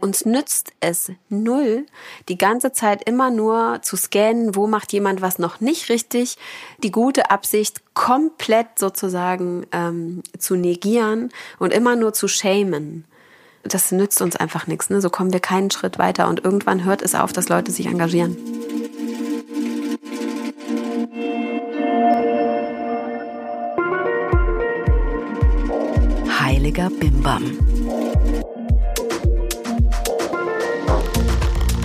Uns nützt es null, die ganze Zeit immer nur zu scannen, wo macht jemand was noch nicht richtig, die gute Absicht komplett sozusagen ähm, zu negieren und immer nur zu shamen. Das nützt uns einfach nichts. Ne? So kommen wir keinen Schritt weiter und irgendwann hört es auf, dass Leute sich engagieren. Heiliger Bimbam.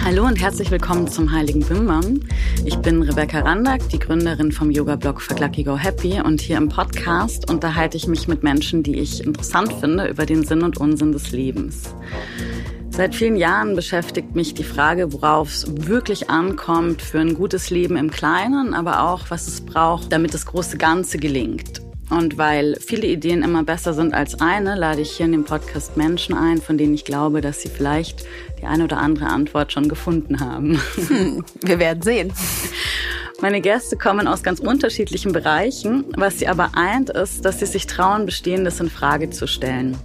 Hallo und herzlich willkommen zum Heiligen Bimbam. Ich bin Rebecca Randack, die Gründerin vom Yoga-Blog Fuck Go Happy und hier im Podcast unterhalte ich mich mit Menschen, die ich interessant finde, über den Sinn und Unsinn des Lebens. Seit vielen Jahren beschäftigt mich die Frage, worauf es wirklich ankommt für ein gutes Leben im Kleinen, aber auch, was es braucht, damit das große Ganze gelingt. Und weil viele Ideen immer besser sind als eine, lade ich hier in dem Podcast Menschen ein, von denen ich glaube, dass sie vielleicht die eine oder andere Antwort schon gefunden haben. Hm, wir werden sehen. Meine Gäste kommen aus ganz unterschiedlichen Bereichen. Was sie aber eint, ist, dass sie sich trauen, Bestehendes in Frage zu stellen.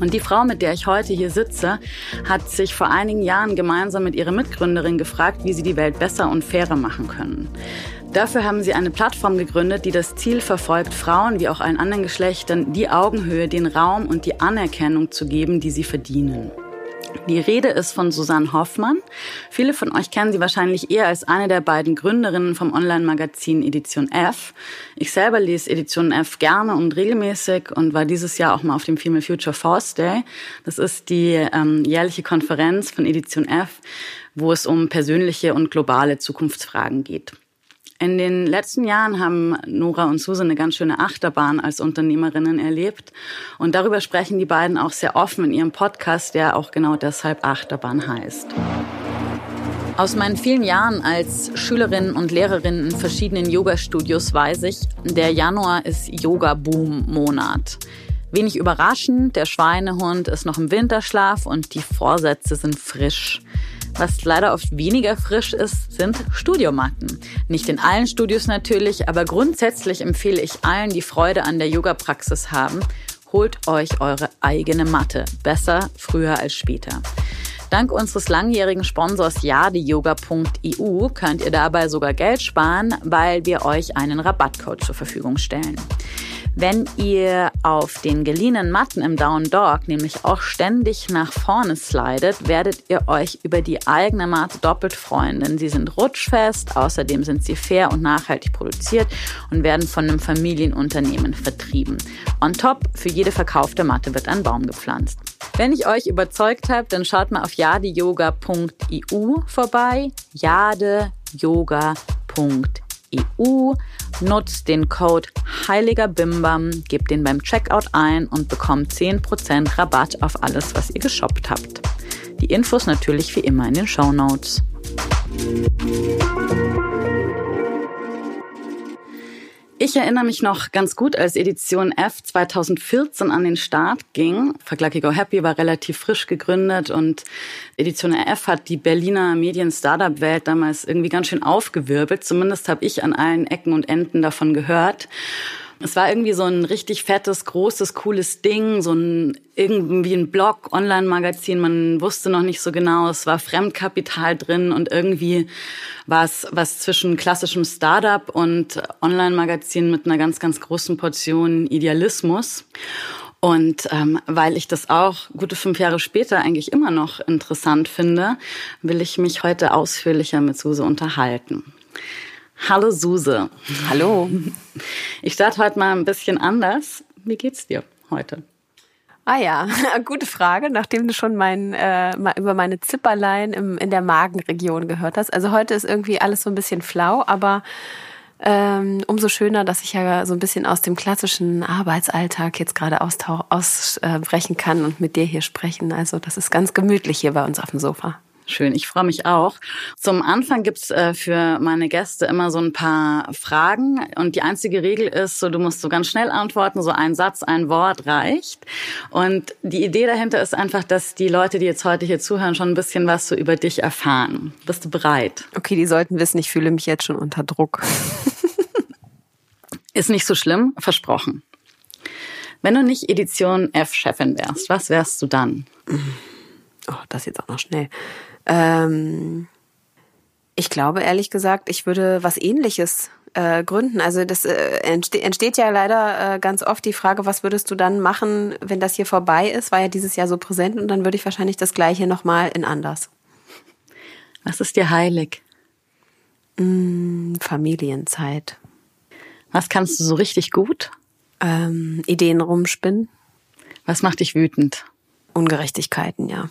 Und die Frau, mit der ich heute hier sitze, hat sich vor einigen Jahren gemeinsam mit ihrer Mitgründerin gefragt, wie sie die Welt besser und fairer machen können. Dafür haben sie eine Plattform gegründet, die das Ziel verfolgt, Frauen wie auch allen anderen Geschlechtern die Augenhöhe, den Raum und die Anerkennung zu geben, die sie verdienen. Die Rede ist von Susanne Hoffmann. Viele von euch kennen sie wahrscheinlich eher als eine der beiden Gründerinnen vom Online-Magazin Edition F. Ich selber lese Edition F gerne und regelmäßig und war dieses Jahr auch mal auf dem Female Future Force Day. Das ist die ähm, jährliche Konferenz von Edition F, wo es um persönliche und globale Zukunftsfragen geht. In den letzten Jahren haben Nora und Susan eine ganz schöne Achterbahn als Unternehmerinnen erlebt. Und darüber sprechen die beiden auch sehr offen in ihrem Podcast, der auch genau deshalb Achterbahn heißt. Aus meinen vielen Jahren als Schülerin und Lehrerin in verschiedenen Yoga-Studios weiß ich, der Januar ist Yoga-Boom-Monat. Wenig überraschend, der Schweinehund ist noch im Winterschlaf und die Vorsätze sind frisch. Was leider oft weniger frisch ist, sind Studiomatten. Nicht in allen Studios natürlich, aber grundsätzlich empfehle ich allen, die Freude an der Yoga-Praxis haben, holt euch eure eigene Matte. Besser früher als später. Dank unseres langjährigen Sponsors jadeyoga.eu könnt ihr dabei sogar Geld sparen, weil wir euch einen Rabattcode zur Verfügung stellen. Wenn ihr auf den geliehenen Matten im Down Dog nämlich auch ständig nach vorne slidet, werdet ihr euch über die eigene Matte doppelt freuen, denn sie sind rutschfest, außerdem sind sie fair und nachhaltig produziert und werden von einem Familienunternehmen vertrieben. On top, für jede verkaufte Matte wird ein Baum gepflanzt. Wenn ich euch überzeugt habe, dann schaut mal auf jadeyoga.eu vorbei. jadeyoga.eu. Nutzt den Code Heiliger Bimbam, gebt den beim Checkout ein und bekommt 10% Rabatt auf alles, was ihr geshoppt habt. Die Infos natürlich wie immer in den Show Notes. Ich erinnere mich noch ganz gut, als Edition F 2014 an den Start ging. Vergleich Go Happy war relativ frisch gegründet und Edition F hat die Berliner Medien-Startup-Welt damals irgendwie ganz schön aufgewirbelt. Zumindest habe ich an allen Ecken und Enden davon gehört. Es war irgendwie so ein richtig fettes, großes, cooles Ding, so ein irgendwie ein Blog, Online-Magazin. Man wusste noch nicht so genau. Es war Fremdkapital drin und irgendwie war es was zwischen klassischem Startup und Online-Magazin mit einer ganz, ganz großen Portion Idealismus. Und ähm, weil ich das auch gute fünf Jahre später eigentlich immer noch interessant finde, will ich mich heute ausführlicher mit Suse unterhalten. Hallo Suse. Hallo. Ich starte heute mal ein bisschen anders. Wie geht's dir heute? Ah ja, gute Frage, nachdem du schon mein, äh, über meine Zipperlein im, in der Magenregion gehört hast. Also heute ist irgendwie alles so ein bisschen flau, aber ähm, umso schöner, dass ich ja so ein bisschen aus dem klassischen Arbeitsalltag jetzt gerade ausbrechen kann und mit dir hier sprechen. Also das ist ganz gemütlich hier bei uns auf dem Sofa. Schön, ich freue mich auch. Zum Anfang gibt's äh, für meine Gäste immer so ein paar Fragen und die einzige Regel ist, so du musst so ganz schnell antworten, so ein Satz, ein Wort reicht. Und die Idee dahinter ist einfach, dass die Leute, die jetzt heute hier zuhören, schon ein bisschen was so über dich erfahren. Bist du bereit? Okay, die sollten wissen, ich fühle mich jetzt schon unter Druck. ist nicht so schlimm, versprochen. Wenn du nicht Edition F-Chefin wärst, was wärst du dann? Oh, das jetzt auch noch schnell. Ähm, ich glaube ehrlich gesagt, ich würde was ähnliches äh, gründen. Also das äh, entste entsteht ja leider äh, ganz oft die Frage, was würdest du dann machen, wenn das hier vorbei ist? War ja dieses Jahr so präsent und dann würde ich wahrscheinlich das gleiche nochmal in anders. Was ist dir heilig? Mm, Familienzeit. Was kannst du so richtig gut? Ähm, Ideen rumspinnen. Was macht dich wütend? Ungerechtigkeiten, ja.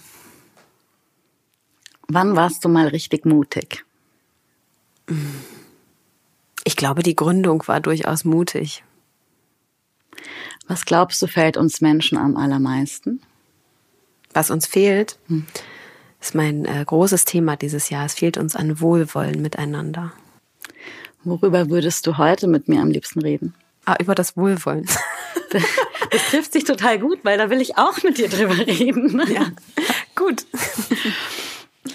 Wann warst du mal richtig mutig? Ich glaube, die Gründung war durchaus mutig. Was glaubst du, fällt uns Menschen am allermeisten? Was uns fehlt, hm. ist mein äh, großes Thema dieses Jahr. Es fehlt uns an Wohlwollen miteinander. Worüber würdest du heute mit mir am liebsten reden? Ah, über das Wohlwollen. Das, das trifft sich total gut, weil da will ich auch mit dir drüber reden. Ja, gut.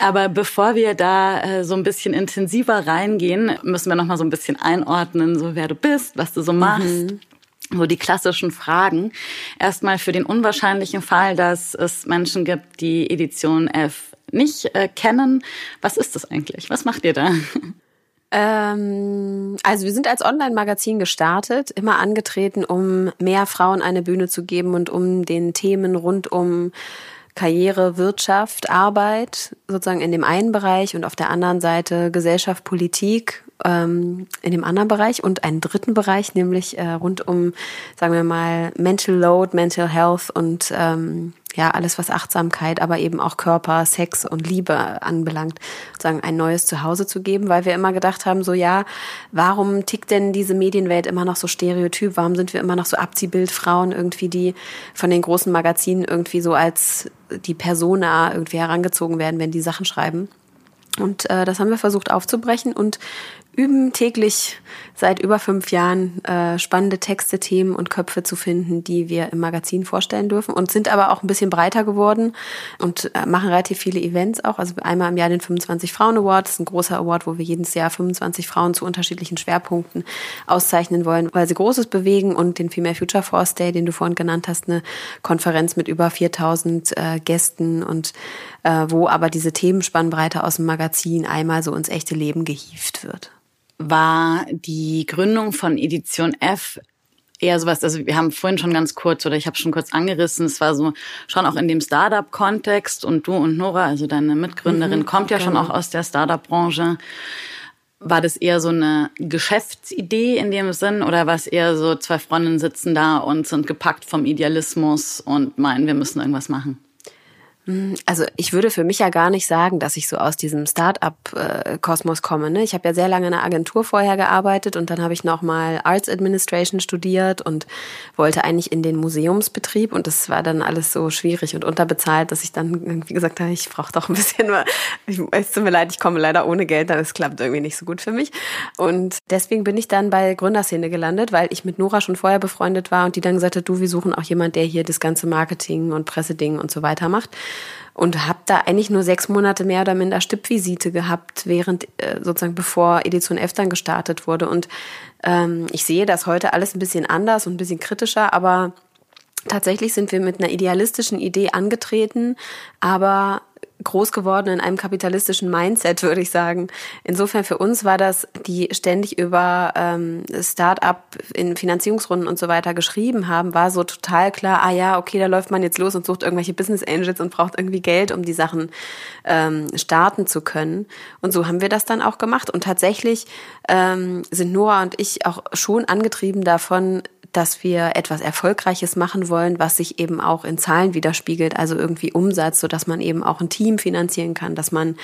Aber bevor wir da äh, so ein bisschen intensiver reingehen, müssen wir noch mal so ein bisschen einordnen, so wer du bist, was du so machst. Mhm. So die klassischen Fragen. Erstmal für den unwahrscheinlichen Fall, dass es Menschen gibt, die Edition F nicht äh, kennen. Was ist das eigentlich? Was macht ihr da? Ähm, also wir sind als Online-Magazin gestartet, immer angetreten, um mehr Frauen eine Bühne zu geben und um den Themen rund um Karriere, Wirtschaft, Arbeit sozusagen in dem einen Bereich und auf der anderen Seite Gesellschaft, Politik ähm, in dem anderen Bereich und einen dritten Bereich, nämlich äh, rund um, sagen wir mal, Mental Load, Mental Health und ähm, ja, alles, was Achtsamkeit, aber eben auch Körper, Sex und Liebe anbelangt, sozusagen ein neues Zuhause zu geben, weil wir immer gedacht haben, so ja, warum tickt denn diese Medienwelt immer noch so stereotyp? Warum sind wir immer noch so Abziehbildfrauen irgendwie, die von den großen Magazinen irgendwie so als die Persona irgendwie herangezogen werden, wenn die Sachen schreiben? Und äh, das haben wir versucht aufzubrechen und üben täglich seit über fünf Jahren äh, spannende Texte, Themen und Köpfe zu finden, die wir im Magazin vorstellen dürfen und sind aber auch ein bisschen breiter geworden und äh, machen relativ viele Events auch. Also einmal im Jahr den 25 Frauen Award. Das ist ein großer Award, wo wir jedes Jahr 25 Frauen zu unterschiedlichen Schwerpunkten auszeichnen wollen, weil sie Großes bewegen und den Female Future Force Day, den du vorhin genannt hast, eine Konferenz mit über 4000 äh, Gästen und äh, wo aber diese Themenspannbreite aus dem Magazin einmal so ins echte Leben gehievt wird war die Gründung von Edition F eher sowas, also wir haben vorhin schon ganz kurz oder ich habe schon kurz angerissen, es war so schon auch in dem Startup-Kontext und du und Nora, also deine Mitgründerin, mhm, kommt ja genau. schon auch aus der Startup-Branche. War das eher so eine Geschäftsidee in dem Sinn oder war es eher so, zwei Freundinnen sitzen da und sind gepackt vom Idealismus und meinen, wir müssen irgendwas machen? Also ich würde für mich ja gar nicht sagen, dass ich so aus diesem Start-up-Kosmos komme. Ne? Ich habe ja sehr lange in einer Agentur vorher gearbeitet und dann habe ich nochmal Arts Administration studiert und wollte eigentlich in den Museumsbetrieb und das war dann alles so schwierig und unterbezahlt, dass ich dann irgendwie gesagt habe, ich brauche doch ein bisschen mehr. Es tut mir leid, ich komme leider ohne Geld, das klappt irgendwie nicht so gut für mich. Und deswegen bin ich dann bei Gründerszene gelandet, weil ich mit Nora schon vorher befreundet war und die dann gesagt hat, du, wir suchen auch jemand, der hier das ganze Marketing und Presseding und so weiter macht und habe da eigentlich nur sechs Monate mehr oder minder Stippvisite gehabt, während äh, sozusagen bevor Edition F dann gestartet wurde. Und ähm, ich sehe das heute alles ein bisschen anders und ein bisschen kritischer, aber tatsächlich sind wir mit einer idealistischen Idee angetreten, aber groß geworden in einem kapitalistischen Mindset, würde ich sagen. Insofern für uns war das, die ständig über ähm, Start-up in Finanzierungsrunden und so weiter geschrieben haben, war so total klar, ah ja, okay, da läuft man jetzt los und sucht irgendwelche Business Angels und braucht irgendwie Geld, um die Sachen ähm, starten zu können. Und so haben wir das dann auch gemacht. Und tatsächlich ähm, sind Nora und ich auch schon angetrieben davon, dass wir etwas Erfolgreiches machen wollen, was sich eben auch in Zahlen widerspiegelt, also irgendwie Umsatz, so dass man eben auch ein Team finanzieren kann, dass man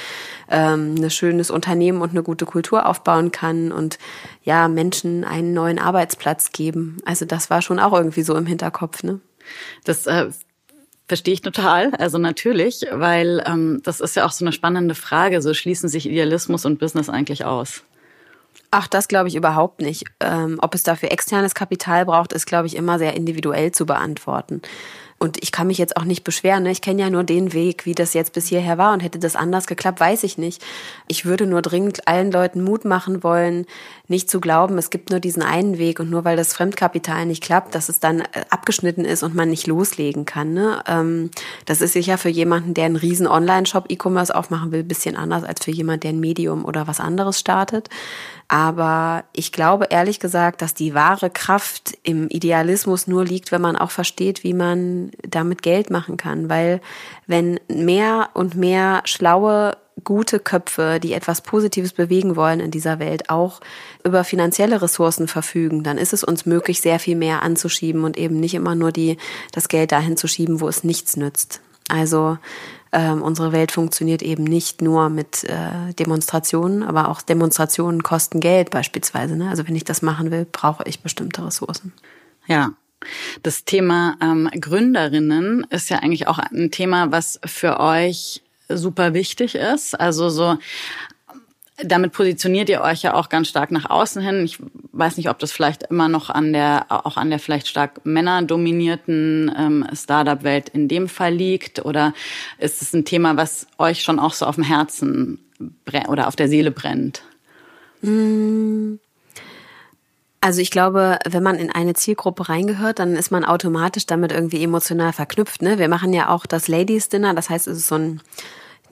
ähm, ein schönes Unternehmen und eine gute Kultur aufbauen kann und ja Menschen einen neuen Arbeitsplatz geben. Also das war schon auch irgendwie so im Hinterkopf, ne? Das äh Verstehe ich total, also natürlich, weil ähm, das ist ja auch so eine spannende Frage. So schließen sich Idealismus und Business eigentlich aus? Ach, das glaube ich überhaupt nicht. Ähm, ob es dafür externes Kapital braucht, ist, glaube ich, immer sehr individuell zu beantworten. und ich kann mich jetzt auch nicht beschweren. Ne? Ich kenne ja nur den Weg, wie das jetzt bis hierher war. Und hätte das anders geklappt, weiß ich nicht. Ich würde nur dringend allen Leuten Mut machen wollen, nicht zu glauben, es gibt nur diesen einen Weg und nur weil das Fremdkapital nicht klappt, dass es dann äh, abgeschnitten ist und man nicht loslegen kann. Ne? Ähm, das ist sicher für jemanden, der einen riesen Online-Shop E-Commerce aufmachen will, bisschen anders als für jemanden, der ein Medium oder was anderes startet. Aber ich glaube ehrlich gesagt, dass die wahre Kraft im Idealismus nur liegt, wenn man auch versteht, wie man damit Geld machen kann. Weil wenn mehr und mehr schlaue, gute Köpfe, die etwas Positives bewegen wollen in dieser Welt, auch über finanzielle Ressourcen verfügen, dann ist es uns möglich, sehr viel mehr anzuschieben und eben nicht immer nur die, das Geld dahin zu schieben, wo es nichts nützt. Also ähm, unsere Welt funktioniert eben nicht nur mit äh, Demonstrationen, aber auch Demonstrationen kosten Geld beispielsweise. Ne? Also wenn ich das machen will, brauche ich bestimmte Ressourcen. Ja. Das Thema ähm, Gründerinnen ist ja eigentlich auch ein Thema, was für euch super wichtig ist. Also so damit positioniert ihr euch ja auch ganz stark nach außen hin. Ich weiß nicht, ob das vielleicht immer noch an der, auch an der vielleicht stark männerdominierten ähm, Startup-Welt in dem Fall liegt oder ist es ein Thema, was euch schon auch so auf dem Herzen oder auf der Seele brennt? Mm. Also ich glaube, wenn man in eine Zielgruppe reingehört, dann ist man automatisch damit irgendwie emotional verknüpft. Ne? Wir machen ja auch das Ladies Dinner, das heißt, es ist so ein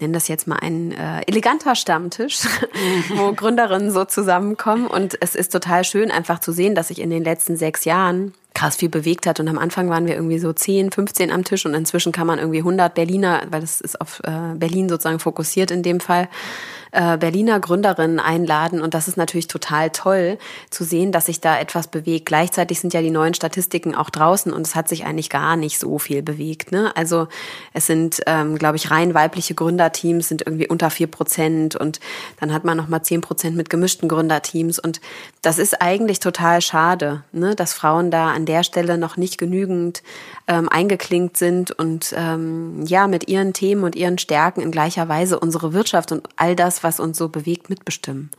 nenne das jetzt mal ein äh, eleganter Stammtisch, wo Gründerinnen so zusammenkommen. Und es ist total schön, einfach zu sehen, dass sich in den letzten sechs Jahren krass viel bewegt hat. Und am Anfang waren wir irgendwie so 10, 15 am Tisch und inzwischen kann man irgendwie 100 Berliner, weil das ist auf äh, Berlin sozusagen fokussiert in dem Fall, äh, Berliner Gründerinnen einladen. Und das ist natürlich total toll zu sehen, dass sich da etwas bewegt. Gleichzeitig sind ja die neuen Statistiken auch draußen und es hat sich eigentlich gar nicht so viel bewegt. Ne? Also es sind, ähm, glaube ich, rein weibliche Gründerteams sind irgendwie unter vier Prozent und dann hat man noch mal zehn Prozent mit gemischten Gründerteams. Und das ist eigentlich total schade, ne? dass Frauen da an der Stelle noch nicht genügend ähm, eingeklinkt sind und ähm, ja mit ihren Themen und ihren Stärken in gleicher Weise unsere Wirtschaft und all das, was uns so bewegt, mitbestimmen.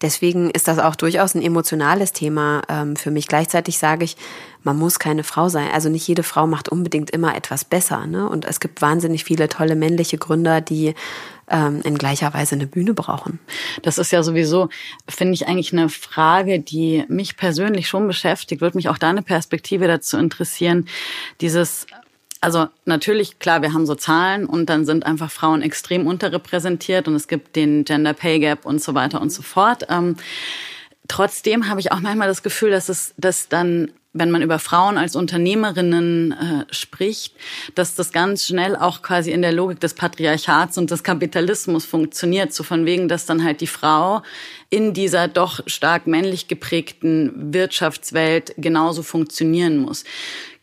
Deswegen ist das auch durchaus ein emotionales Thema ähm, für mich. Gleichzeitig sage ich, man muss keine Frau sein. Also nicht jede Frau macht unbedingt immer etwas besser. Ne? Und es gibt wahnsinnig viele tolle männliche Gründer, die ähm, in gleicher Weise eine Bühne brauchen. Das ist ja sowieso, finde ich, eigentlich eine Frage, die mich persönlich schon beschäftigt. Würde mich auch deine Perspektive dazu interessieren. Dieses also natürlich, klar, wir haben so Zahlen und dann sind einfach Frauen extrem unterrepräsentiert und es gibt den Gender Pay Gap und so weiter und so fort. Ähm, trotzdem habe ich auch manchmal das Gefühl, dass es, dass dann, wenn man über Frauen als Unternehmerinnen äh, spricht, dass das ganz schnell auch quasi in der Logik des Patriarchats und des Kapitalismus funktioniert, so von wegen, dass dann halt die Frau in dieser doch stark männlich geprägten Wirtschaftswelt genauso funktionieren muss.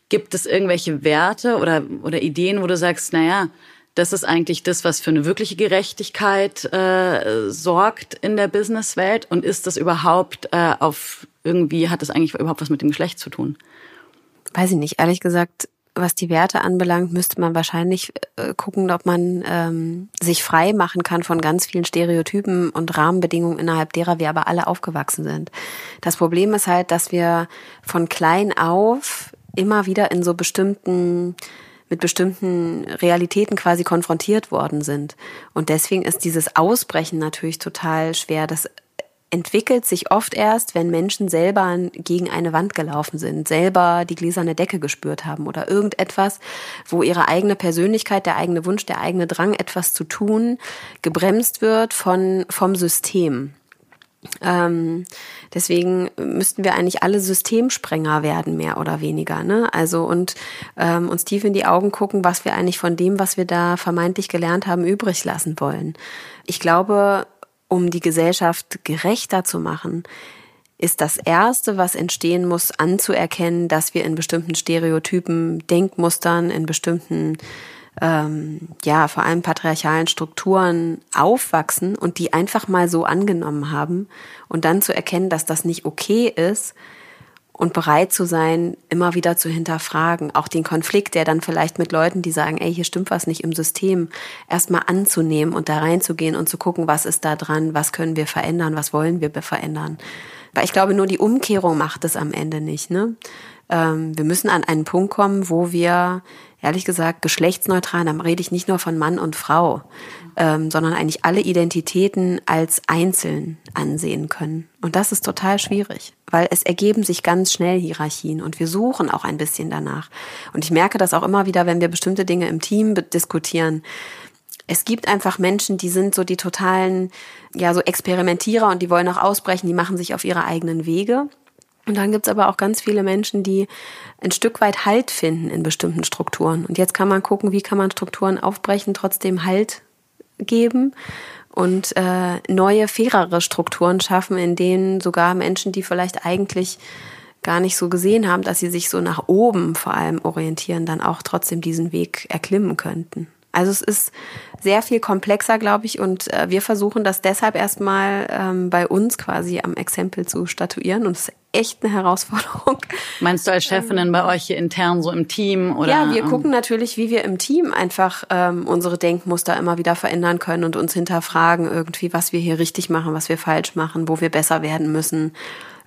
Gibt es irgendwelche Werte oder, oder Ideen, wo du sagst, naja, das ist eigentlich das, was für eine wirkliche Gerechtigkeit äh, sorgt in der Businesswelt? Und ist das überhaupt äh, auf irgendwie, hat das eigentlich überhaupt was mit dem Geschlecht zu tun? Weiß ich nicht. Ehrlich gesagt, was die Werte anbelangt, müsste man wahrscheinlich äh, gucken, ob man ähm, sich frei machen kann von ganz vielen Stereotypen und Rahmenbedingungen, innerhalb derer wir aber alle aufgewachsen sind. Das Problem ist halt, dass wir von klein auf immer wieder in so bestimmten mit bestimmten Realitäten quasi konfrontiert worden sind. Und deswegen ist dieses Ausbrechen natürlich total schwer. Das entwickelt sich oft erst, wenn Menschen selber gegen eine Wand gelaufen sind, selber die gläserne Decke gespürt haben oder irgendetwas, wo ihre eigene Persönlichkeit, der eigene Wunsch, der eigene Drang, etwas zu tun, gebremst wird von, vom System. Ähm, deswegen müssten wir eigentlich alle Systemsprenger werden, mehr oder weniger. Ne? Also und ähm, uns tief in die Augen gucken, was wir eigentlich von dem, was wir da vermeintlich gelernt haben, übrig lassen wollen. Ich glaube, um die Gesellschaft gerechter zu machen, ist das Erste, was entstehen muss, anzuerkennen, dass wir in bestimmten Stereotypen, Denkmustern, in bestimmten ähm, ja vor allem patriarchalen Strukturen aufwachsen und die einfach mal so angenommen haben und dann zu erkennen, dass das nicht okay ist und bereit zu sein, immer wieder zu hinterfragen, auch den Konflikt, der dann vielleicht mit Leuten, die sagen, ey, hier stimmt was nicht im System, erstmal anzunehmen und da reinzugehen und zu gucken, was ist da dran, was können wir verändern, was wollen wir verändern. Weil ich glaube, nur die Umkehrung macht es am Ende nicht. Ne? Ähm, wir müssen an einen Punkt kommen, wo wir ehrlich gesagt geschlechtsneutral, dann rede ich nicht nur von Mann und Frau, ähm, sondern eigentlich alle Identitäten als einzeln ansehen können. Und das ist total schwierig, weil es ergeben sich ganz schnell Hierarchien und wir suchen auch ein bisschen danach. Und ich merke das auch immer wieder, wenn wir bestimmte Dinge im Team diskutieren. Es gibt einfach Menschen, die sind so die totalen, ja, so Experimentierer und die wollen auch ausbrechen, die machen sich auf ihre eigenen Wege. Und dann gibt's aber auch ganz viele Menschen, die ein Stück weit Halt finden in bestimmten Strukturen. Und jetzt kann man gucken, wie kann man Strukturen aufbrechen, trotzdem Halt geben und äh, neue, fairere Strukturen schaffen, in denen sogar Menschen, die vielleicht eigentlich gar nicht so gesehen haben, dass sie sich so nach oben vor allem orientieren, dann auch trotzdem diesen Weg erklimmen könnten. Also es ist sehr viel komplexer, glaube ich, und äh, wir versuchen das deshalb erstmal ähm, bei uns quasi am Exempel zu statuieren und es ist echt eine Herausforderung. Meinst du als Chefinnen bei euch hier intern so im Team oder? Ja, wir gucken natürlich, wie wir im Team einfach ähm, unsere Denkmuster immer wieder verändern können und uns hinterfragen irgendwie, was wir hier richtig machen, was wir falsch machen, wo wir besser werden müssen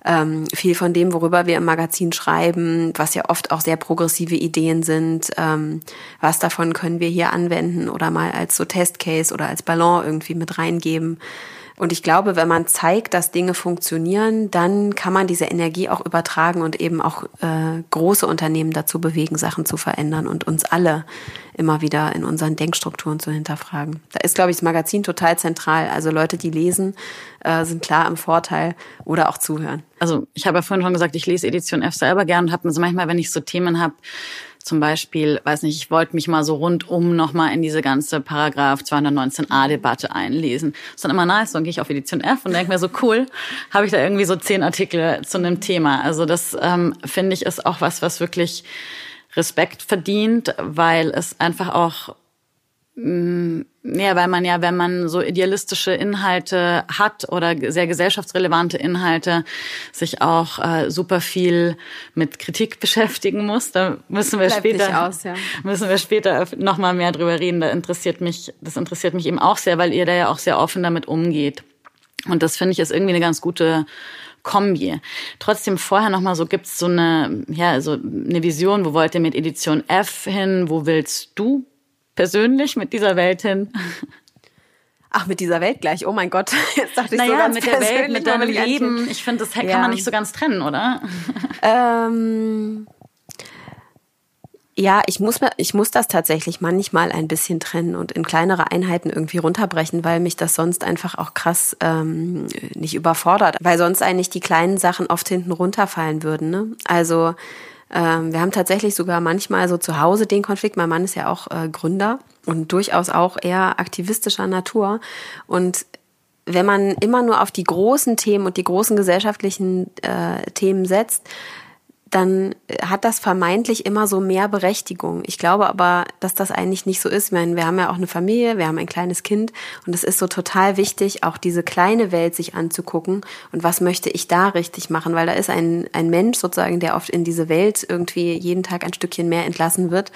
ähm, viel von dem, worüber wir im Magazin schreiben, was ja oft auch sehr progressive Ideen sind, ähm, was davon können wir hier anwenden oder mal als so Testcase oder als Ballon irgendwie mit reingeben. Und ich glaube, wenn man zeigt, dass Dinge funktionieren, dann kann man diese Energie auch übertragen und eben auch äh, große Unternehmen dazu bewegen, Sachen zu verändern und uns alle immer wieder in unseren Denkstrukturen zu hinterfragen. Da ist, glaube ich, das Magazin total zentral. Also Leute, die lesen, äh, sind klar im Vorteil oder auch zuhören. Also ich habe ja vorhin schon gesagt, ich lese Edition F selber gern und habe so manchmal, wenn ich so Themen habe, zum Beispiel, weiß nicht, ich wollte mich mal so rundum nochmal in diese ganze Paragraph 219a-Debatte einlesen. Ist dann immer nice, dann gehe ich auf Edition F und denke mir so, cool, habe ich da irgendwie so zehn Artikel zu einem Thema. Also das ähm, finde ich ist auch was, was wirklich Respekt verdient, weil es einfach auch ja, weil man ja, wenn man so idealistische Inhalte hat oder sehr gesellschaftsrelevante Inhalte, sich auch äh, super viel mit Kritik beschäftigen muss. Da müssen wir Bleibt später aus, ja. müssen wir später noch mal mehr drüber reden. Da interessiert mich, das interessiert mich eben auch sehr, weil ihr da ja auch sehr offen damit umgeht. Und das finde ich ist irgendwie eine ganz gute Kombi. Trotzdem vorher noch mal so gibt's so eine ja so eine Vision. Wo wollt ihr mit Edition F hin? Wo willst du persönlich mit dieser Welt hin? Ach, mit dieser Welt gleich. Oh mein Gott. Jetzt dachte ich naja, so ganz mit der Welt, mit deinem Leben. Ich finde, das kann ja. man nicht so ganz trennen, oder? Ähm, ja, ich muss, ich muss das tatsächlich manchmal ein bisschen trennen und in kleinere Einheiten irgendwie runterbrechen, weil mich das sonst einfach auch krass ähm, nicht überfordert. Weil sonst eigentlich die kleinen Sachen oft hinten runterfallen würden. Ne? Also ähm, wir haben tatsächlich sogar manchmal so zu Hause den Konflikt. Mein Mann ist ja auch äh, Gründer und durchaus auch eher aktivistischer Natur. Und wenn man immer nur auf die großen Themen und die großen gesellschaftlichen äh, Themen setzt, dann hat das vermeintlich immer so mehr Berechtigung. Ich glaube aber, dass das eigentlich nicht so ist. Ich meine, wir haben ja auch eine Familie, wir haben ein kleines Kind und es ist so total wichtig, auch diese kleine Welt sich anzugucken und was möchte ich da richtig machen, weil da ist ein, ein Mensch sozusagen, der oft in diese Welt irgendwie jeden Tag ein Stückchen mehr entlassen wird,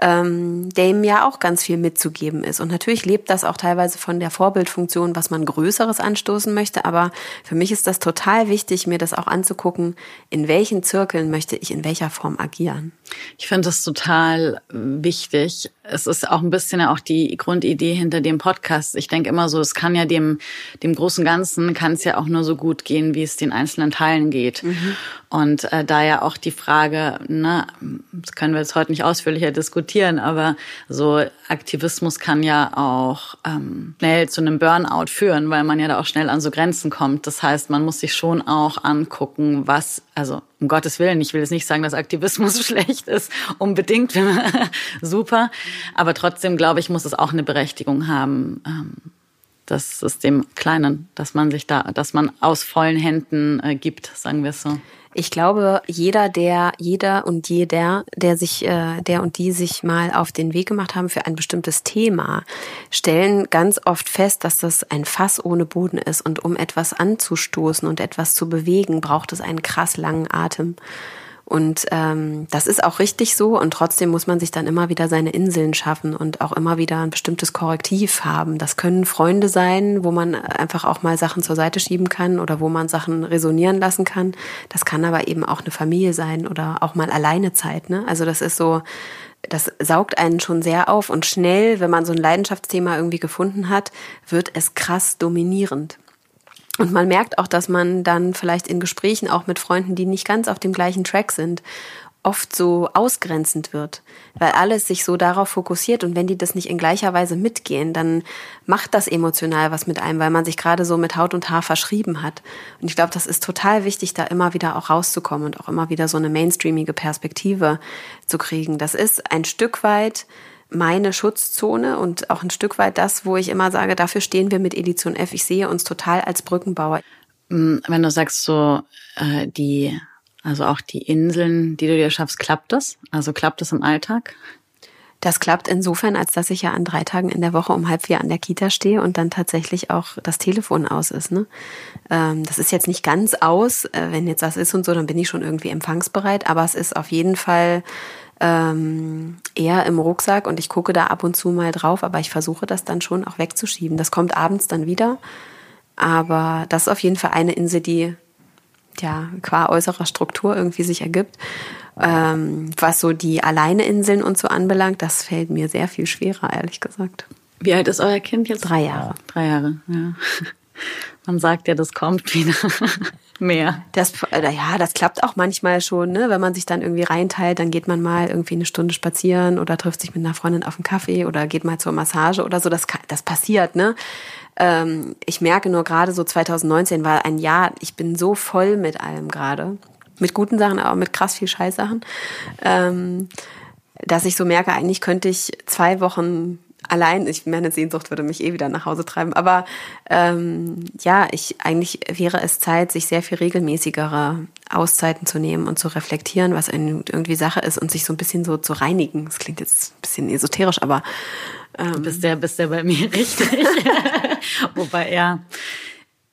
ähm, der ihm ja auch ganz viel mitzugeben ist. Und natürlich lebt das auch teilweise von der Vorbildfunktion, was man Größeres anstoßen möchte, aber für mich ist das total wichtig, mir das auch anzugucken, in welchen Zirkeln möchte ich in welcher Form agieren. Ich finde das total wichtig. Es ist auch ein bisschen ja auch die Grundidee hinter dem Podcast. Ich denke immer so, es kann ja dem, dem großen Ganzen kann es ja auch nur so gut gehen, wie es den einzelnen Teilen geht. Mhm. Und äh, da ja auch die Frage, ne, das können wir jetzt heute nicht ausführlicher diskutieren, aber so Aktivismus kann ja auch ähm, schnell zu einem Burnout führen, weil man ja da auch schnell an so Grenzen kommt. Das heißt, man muss sich schon auch angucken, was, also um Gottes Willen, ich will jetzt nicht sagen, dass Aktivismus schlecht ist, unbedingt, super, aber trotzdem glaube ich, muss es auch eine Berechtigung haben. Ähm, das ist dem Kleinen, dass man sich da, dass man aus vollen Händen äh, gibt, sagen wir es so. Ich glaube, jeder, der, jeder und jeder, der sich, äh, der und die sich mal auf den Weg gemacht haben für ein bestimmtes Thema, stellen ganz oft fest, dass das ein Fass ohne Boden ist und um etwas anzustoßen und etwas zu bewegen, braucht es einen krass langen Atem. Und ähm, das ist auch richtig so und trotzdem muss man sich dann immer wieder seine Inseln schaffen und auch immer wieder ein bestimmtes Korrektiv haben. Das können Freunde sein, wo man einfach auch mal Sachen zur Seite schieben kann oder wo man Sachen resonieren lassen kann. Das kann aber eben auch eine Familie sein oder auch mal alleine Zeit. Ne? Also das ist so, das saugt einen schon sehr auf und schnell, wenn man so ein Leidenschaftsthema irgendwie gefunden hat, wird es krass dominierend. Und man merkt auch, dass man dann vielleicht in Gesprächen auch mit Freunden, die nicht ganz auf dem gleichen Track sind, oft so ausgrenzend wird, weil alles sich so darauf fokussiert und wenn die das nicht in gleicher Weise mitgehen, dann macht das emotional was mit einem, weil man sich gerade so mit Haut und Haar verschrieben hat. Und ich glaube, das ist total wichtig, da immer wieder auch rauszukommen und auch immer wieder so eine mainstreamige Perspektive zu kriegen. Das ist ein Stück weit meine Schutzzone und auch ein Stück weit das, wo ich immer sage, dafür stehen wir mit Edition F. Ich sehe uns total als Brückenbauer. Mm, wenn du sagst so, äh, die, also auch die Inseln, die du dir schaffst, klappt das? Also klappt das im Alltag? Das klappt insofern, als dass ich ja an drei Tagen in der Woche um halb vier an der Kita stehe und dann tatsächlich auch das Telefon aus ist. Ne? Ähm, das ist jetzt nicht ganz aus. Äh, wenn jetzt was ist und so, dann bin ich schon irgendwie empfangsbereit. Aber es ist auf jeden Fall ähm, eher im Rucksack und ich gucke da ab und zu mal drauf, aber ich versuche das dann schon auch wegzuschieben. Das kommt abends dann wieder. Aber das ist auf jeden Fall eine Insel, die ja qua äußerer Struktur irgendwie sich ergibt. Ähm, was so die Alleineinseln und so anbelangt, das fällt mir sehr viel schwerer, ehrlich gesagt. Wie alt ist euer Kind jetzt? Drei Jahre. Drei Jahre, ja. Man sagt ja, das kommt wieder mehr. Das, äh, ja, das klappt auch manchmal schon, ne? Wenn man sich dann irgendwie reinteilt, dann geht man mal irgendwie eine Stunde spazieren oder trifft sich mit einer Freundin auf einen Kaffee oder geht mal zur Massage oder so. Das, das passiert, ne? Ähm, ich merke nur gerade so 2019 war ein Jahr, ich bin so voll mit allem gerade. Mit guten Sachen, aber mit krass viel Scheißsachen. Ähm, dass ich so merke, eigentlich könnte ich zwei Wochen allein, ich meine Sehnsucht würde mich eh wieder nach Hause treiben, aber ähm, ja, ich eigentlich wäre es Zeit, sich sehr viel regelmäßigere Auszeiten zu nehmen und zu reflektieren, was irgendwie Sache ist und sich so ein bisschen so zu reinigen. Das klingt jetzt ein bisschen esoterisch, aber ähm, bist der bist der bei mir richtig. Wobei ja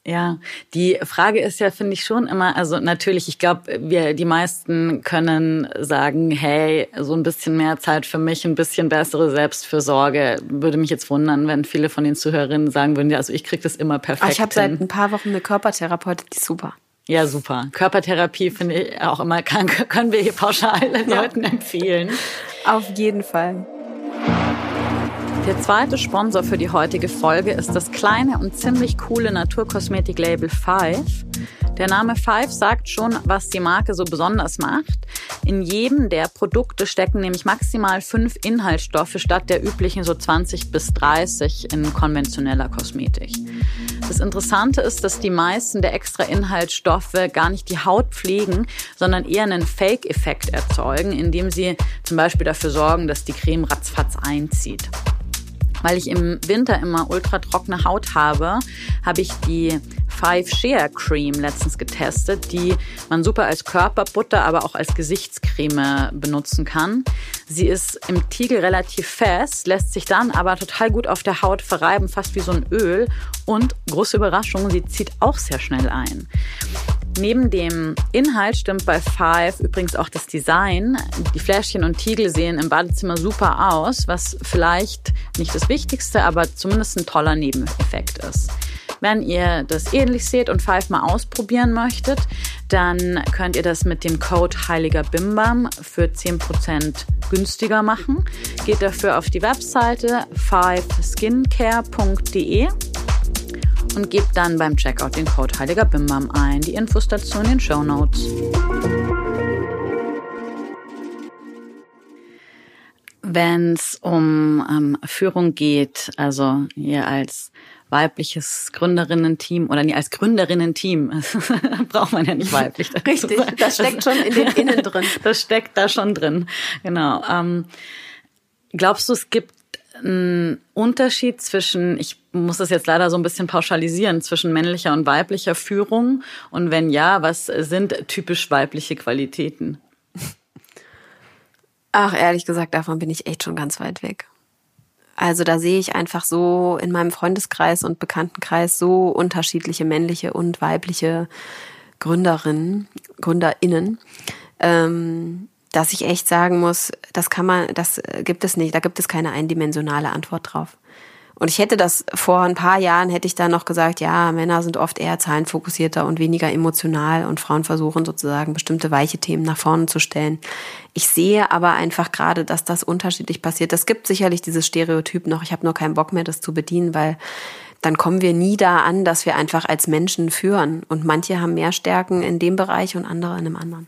ja, die Frage ist ja, finde ich schon immer, also natürlich, ich glaube, wir, die meisten können sagen, hey, so ein bisschen mehr Zeit für mich, ein bisschen bessere Selbstfürsorge. Würde mich jetzt wundern, wenn viele von den Zuhörerinnen sagen würden, ja, also ich kriege das immer perfekt. Ich habe seit ein paar Wochen eine Körpertherapeutin, die ist super. Ja, super. Körpertherapie finde ich auch immer, kann, können wir hier pauschal ja. Leuten empfehlen. Auf jeden Fall. Der zweite Sponsor für die heutige Folge ist das kleine und ziemlich coole Naturkosmetik-Label Five. Der Name Five sagt schon, was die Marke so besonders macht. In jedem der Produkte stecken nämlich maximal fünf Inhaltsstoffe statt der üblichen so 20 bis 30 in konventioneller Kosmetik. Das Interessante ist, dass die meisten der extra Inhaltsstoffe gar nicht die Haut pflegen, sondern eher einen Fake-Effekt erzeugen, indem sie zum Beispiel dafür sorgen, dass die Creme ratzfatz einzieht. Weil ich im Winter immer ultra trockene Haut habe, habe ich die Five Share Cream letztens getestet, die man super als Körperbutter, aber auch als Gesichtscreme benutzen kann. Sie ist im Tiegel relativ fest, lässt sich dann aber total gut auf der Haut verreiben, fast wie so ein Öl. Und große Überraschung, sie zieht auch sehr schnell ein. Neben dem Inhalt stimmt bei Five übrigens auch das Design. Die Fläschchen und Tiegel sehen im Badezimmer super aus, was vielleicht nicht das Wichtigste, aber zumindest ein toller Nebeneffekt ist. Wenn ihr das ähnlich seht und Five mal ausprobieren möchtet, dann könnt ihr das mit dem Code Heiliger Bimbam für 10% günstiger machen. Geht dafür auf die Webseite fiveskincare.de und gebt dann beim Checkout den Code Heiliger Bimbam ein. Die Infos dazu in den Show Notes. Wenn es um ähm, Führung geht, also ihr als weibliches Gründerinnen-Team oder nie als Gründerinnen-Team, braucht man ja nicht weiblich. Richtig, das steckt schon in den Innen drin. Das steckt da schon drin, genau. Ähm, glaubst du, es gibt einen Unterschied zwischen, ich muss das jetzt leider so ein bisschen pauschalisieren, zwischen männlicher und weiblicher Führung? Und wenn ja, was sind typisch weibliche Qualitäten? Ach, ehrlich gesagt, davon bin ich echt schon ganz weit weg. Also da sehe ich einfach so in meinem Freundeskreis und Bekanntenkreis so unterschiedliche männliche und weibliche Gründerinnen, Gründerinnen, ähm, dass ich echt sagen muss, das kann man, das gibt es nicht, da gibt es keine eindimensionale Antwort drauf. Und ich hätte das vor ein paar Jahren, hätte ich da noch gesagt, ja, Männer sind oft eher zahlenfokussierter und weniger emotional und Frauen versuchen sozusagen bestimmte weiche Themen nach vorne zu stellen. Ich sehe aber einfach gerade, dass das unterschiedlich passiert. Es gibt sicherlich dieses Stereotyp noch. Ich habe nur keinen Bock mehr, das zu bedienen, weil dann kommen wir nie da an, dass wir einfach als Menschen führen. Und manche haben mehr Stärken in dem Bereich und andere in einem anderen.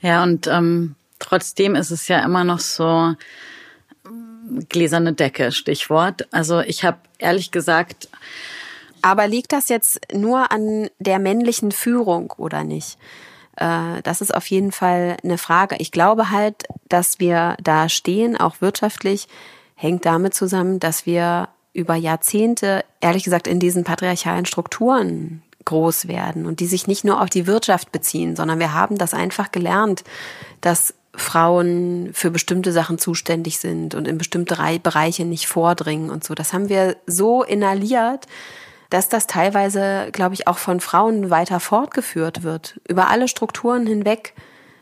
Ja, und ähm, trotzdem ist es ja immer noch so gläserne Decke, Stichwort. Also ich habe ehrlich gesagt. Aber liegt das jetzt nur an der männlichen Führung oder nicht? Äh, das ist auf jeden Fall eine Frage. Ich glaube halt, dass wir da stehen, auch wirtschaftlich, hängt damit zusammen, dass wir über Jahrzehnte, ehrlich gesagt, in diesen patriarchalen Strukturen groß werden und die sich nicht nur auf die Wirtschaft beziehen, sondern wir haben das einfach gelernt, dass Frauen für bestimmte Sachen zuständig sind und in bestimmte Bereiche nicht vordringen und so. Das haben wir so inhaliert, dass das teilweise, glaube ich, auch von Frauen weiter fortgeführt wird, über alle Strukturen hinweg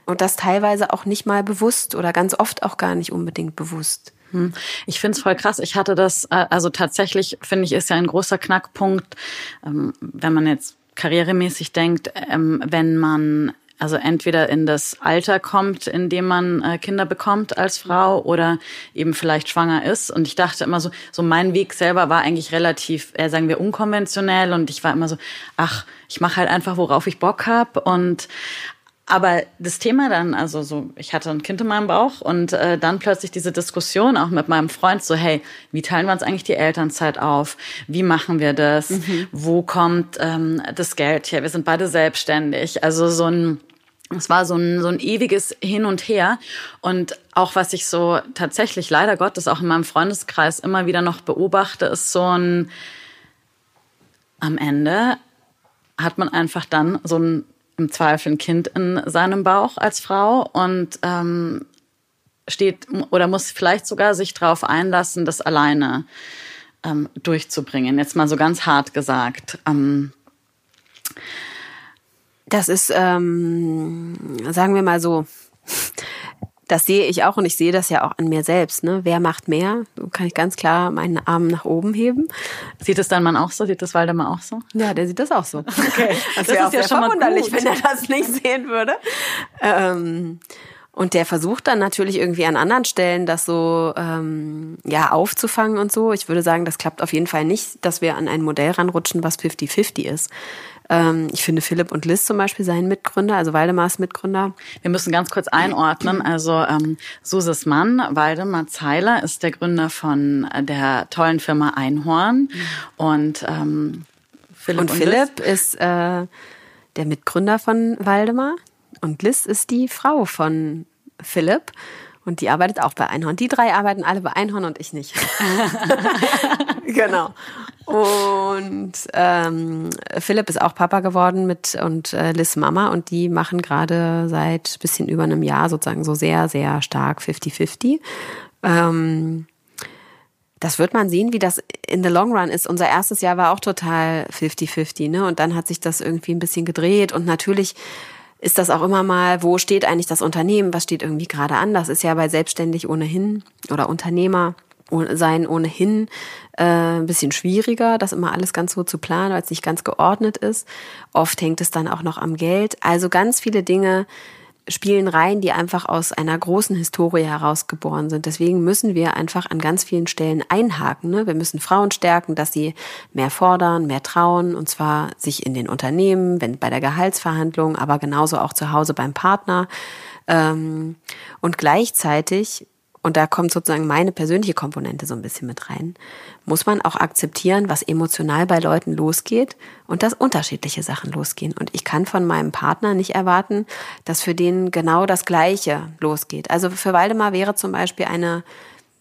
und das teilweise auch nicht mal bewusst oder ganz oft auch gar nicht unbedingt bewusst. Hm. Ich finde es voll krass. Ich hatte das, äh, also tatsächlich finde ich, ist ja ein großer Knackpunkt, ähm, wenn man jetzt karrieremäßig denkt, ähm, wenn man also entweder in das Alter kommt, in dem man äh, Kinder bekommt als Frau oder eben vielleicht schwanger ist. Und ich dachte immer so, so mein Weg selber war eigentlich relativ, äh, sagen wir, unkonventionell. Und ich war immer so, ach, ich mache halt einfach, worauf ich Bock hab. Und aber das Thema dann, also so, ich hatte ein Kind in meinem Bauch und äh, dann plötzlich diese Diskussion auch mit meinem Freund, so, hey, wie teilen wir uns eigentlich die Elternzeit auf? Wie machen wir das? Mhm. Wo kommt ähm, das Geld her? Wir sind beide selbstständig. Also so ein, es war so ein, so ein ewiges Hin und Her. Und auch was ich so tatsächlich leider Gottes auch in meinem Freundeskreis immer wieder noch beobachte, ist so ein, am Ende hat man einfach dann so ein im Zweifel ein Kind in seinem Bauch als Frau und ähm, steht oder muss vielleicht sogar sich darauf einlassen, das alleine ähm, durchzubringen. Jetzt mal so ganz hart gesagt. Ähm, das ist, ähm, sagen wir mal so, das sehe ich auch und ich sehe das ja auch an mir selbst. Ne? Wer macht mehr? So kann ich ganz klar meinen Arm nach oben heben. Sieht es dein Mann auch so? Sieht das Waldemar auch so? Ja, der sieht das auch so. Okay. Das, das wäre ja schon verwunderlich, wenn er das nicht sehen würde. Ähm, und der versucht dann natürlich irgendwie an anderen Stellen das so ähm, ja aufzufangen und so. Ich würde sagen, das klappt auf jeden Fall nicht, dass wir an ein Modell ranrutschen, was 50-50 ist. Ähm, ich finde Philipp und Liz zum Beispiel seien Mitgründer, also Waldemars Mitgründer. Wir müssen ganz kurz einordnen. Also ähm, Suses Mann, Waldemar Zeiler, ist der Gründer von der tollen Firma Einhorn. Und ähm, Philipp, und, und Philipp ist äh, der Mitgründer von Waldemar. Und Liz ist die Frau von Philipp. Und die arbeitet auch bei Einhorn. Die drei arbeiten alle bei Einhorn und ich nicht. genau. Und ähm, Philipp ist auch Papa geworden mit und äh, Liz Mama und die machen gerade seit bisschen über einem Jahr sozusagen so sehr, sehr stark 50-50. Ähm, das wird man sehen, wie das in the long run ist. Unser erstes Jahr war auch total 50-50, ne? Und dann hat sich das irgendwie ein bisschen gedreht und natürlich ist das auch immer mal, wo steht eigentlich das Unternehmen, was steht irgendwie gerade an? Das ist ja bei selbstständig ohnehin oder Unternehmer sein ohnehin äh, ein bisschen schwieriger, das immer alles ganz so zu planen, weil es nicht ganz geordnet ist. Oft hängt es dann auch noch am Geld. Also ganz viele Dinge, spielen rein, die einfach aus einer großen Historie herausgeboren sind. Deswegen müssen wir einfach an ganz vielen Stellen einhaken. Ne? Wir müssen Frauen stärken, dass sie mehr fordern, mehr trauen, und zwar sich in den Unternehmen, wenn bei der Gehaltsverhandlung, aber genauso auch zu Hause beim Partner. Ähm, und gleichzeitig und da kommt sozusagen meine persönliche Komponente so ein bisschen mit rein, muss man auch akzeptieren, was emotional bei Leuten losgeht und dass unterschiedliche Sachen losgehen. Und ich kann von meinem Partner nicht erwarten, dass für den genau das Gleiche losgeht. Also für Waldemar wäre zum Beispiel eine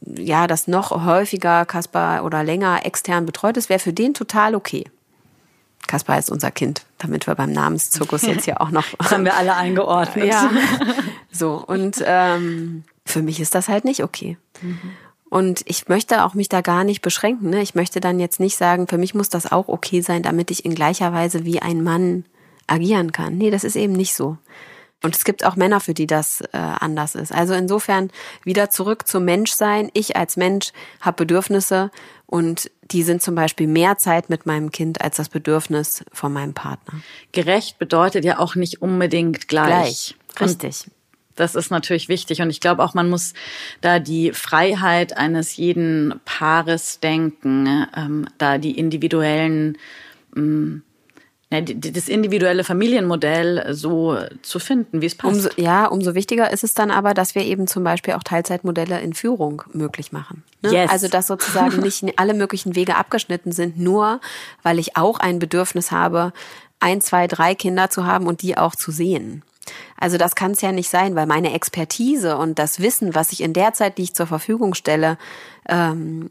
ja, das noch häufiger Kaspar oder länger extern betreut ist, wäre für den total okay. Kaspar ist unser Kind, damit wir beim Namenszirkus jetzt ja auch noch. Haben wir alle eingeordnet. Ja. So, und ähm, für mich ist das halt nicht okay. Mhm. Und ich möchte auch mich da gar nicht beschränken. Ne? Ich möchte dann jetzt nicht sagen, für mich muss das auch okay sein, damit ich in gleicher Weise wie ein Mann agieren kann. Nee, das ist eben nicht so. Und es gibt auch Männer, für die das äh, anders ist. Also insofern wieder zurück zum Menschsein. Ich als Mensch habe Bedürfnisse und die sind zum Beispiel mehr Zeit mit meinem Kind als das Bedürfnis von meinem Partner. Gerecht bedeutet ja auch nicht unbedingt gleich. Gleich, richtig. Das ist natürlich wichtig. Und ich glaube auch, man muss da die Freiheit eines jeden Paares denken, ähm, da die individuellen ähm, das individuelle Familienmodell so zu finden, wie es passt. Umso, ja, umso wichtiger ist es dann aber, dass wir eben zum Beispiel auch Teilzeitmodelle in Führung möglich machen. Ne? Yes. Also dass sozusagen nicht alle möglichen Wege abgeschnitten sind, nur weil ich auch ein Bedürfnis habe, ein, zwei, drei Kinder zu haben und die auch zu sehen. Also das kann es ja nicht sein, weil meine Expertise und das Wissen, was ich in der Zeit, die ich zur Verfügung stelle, ähm,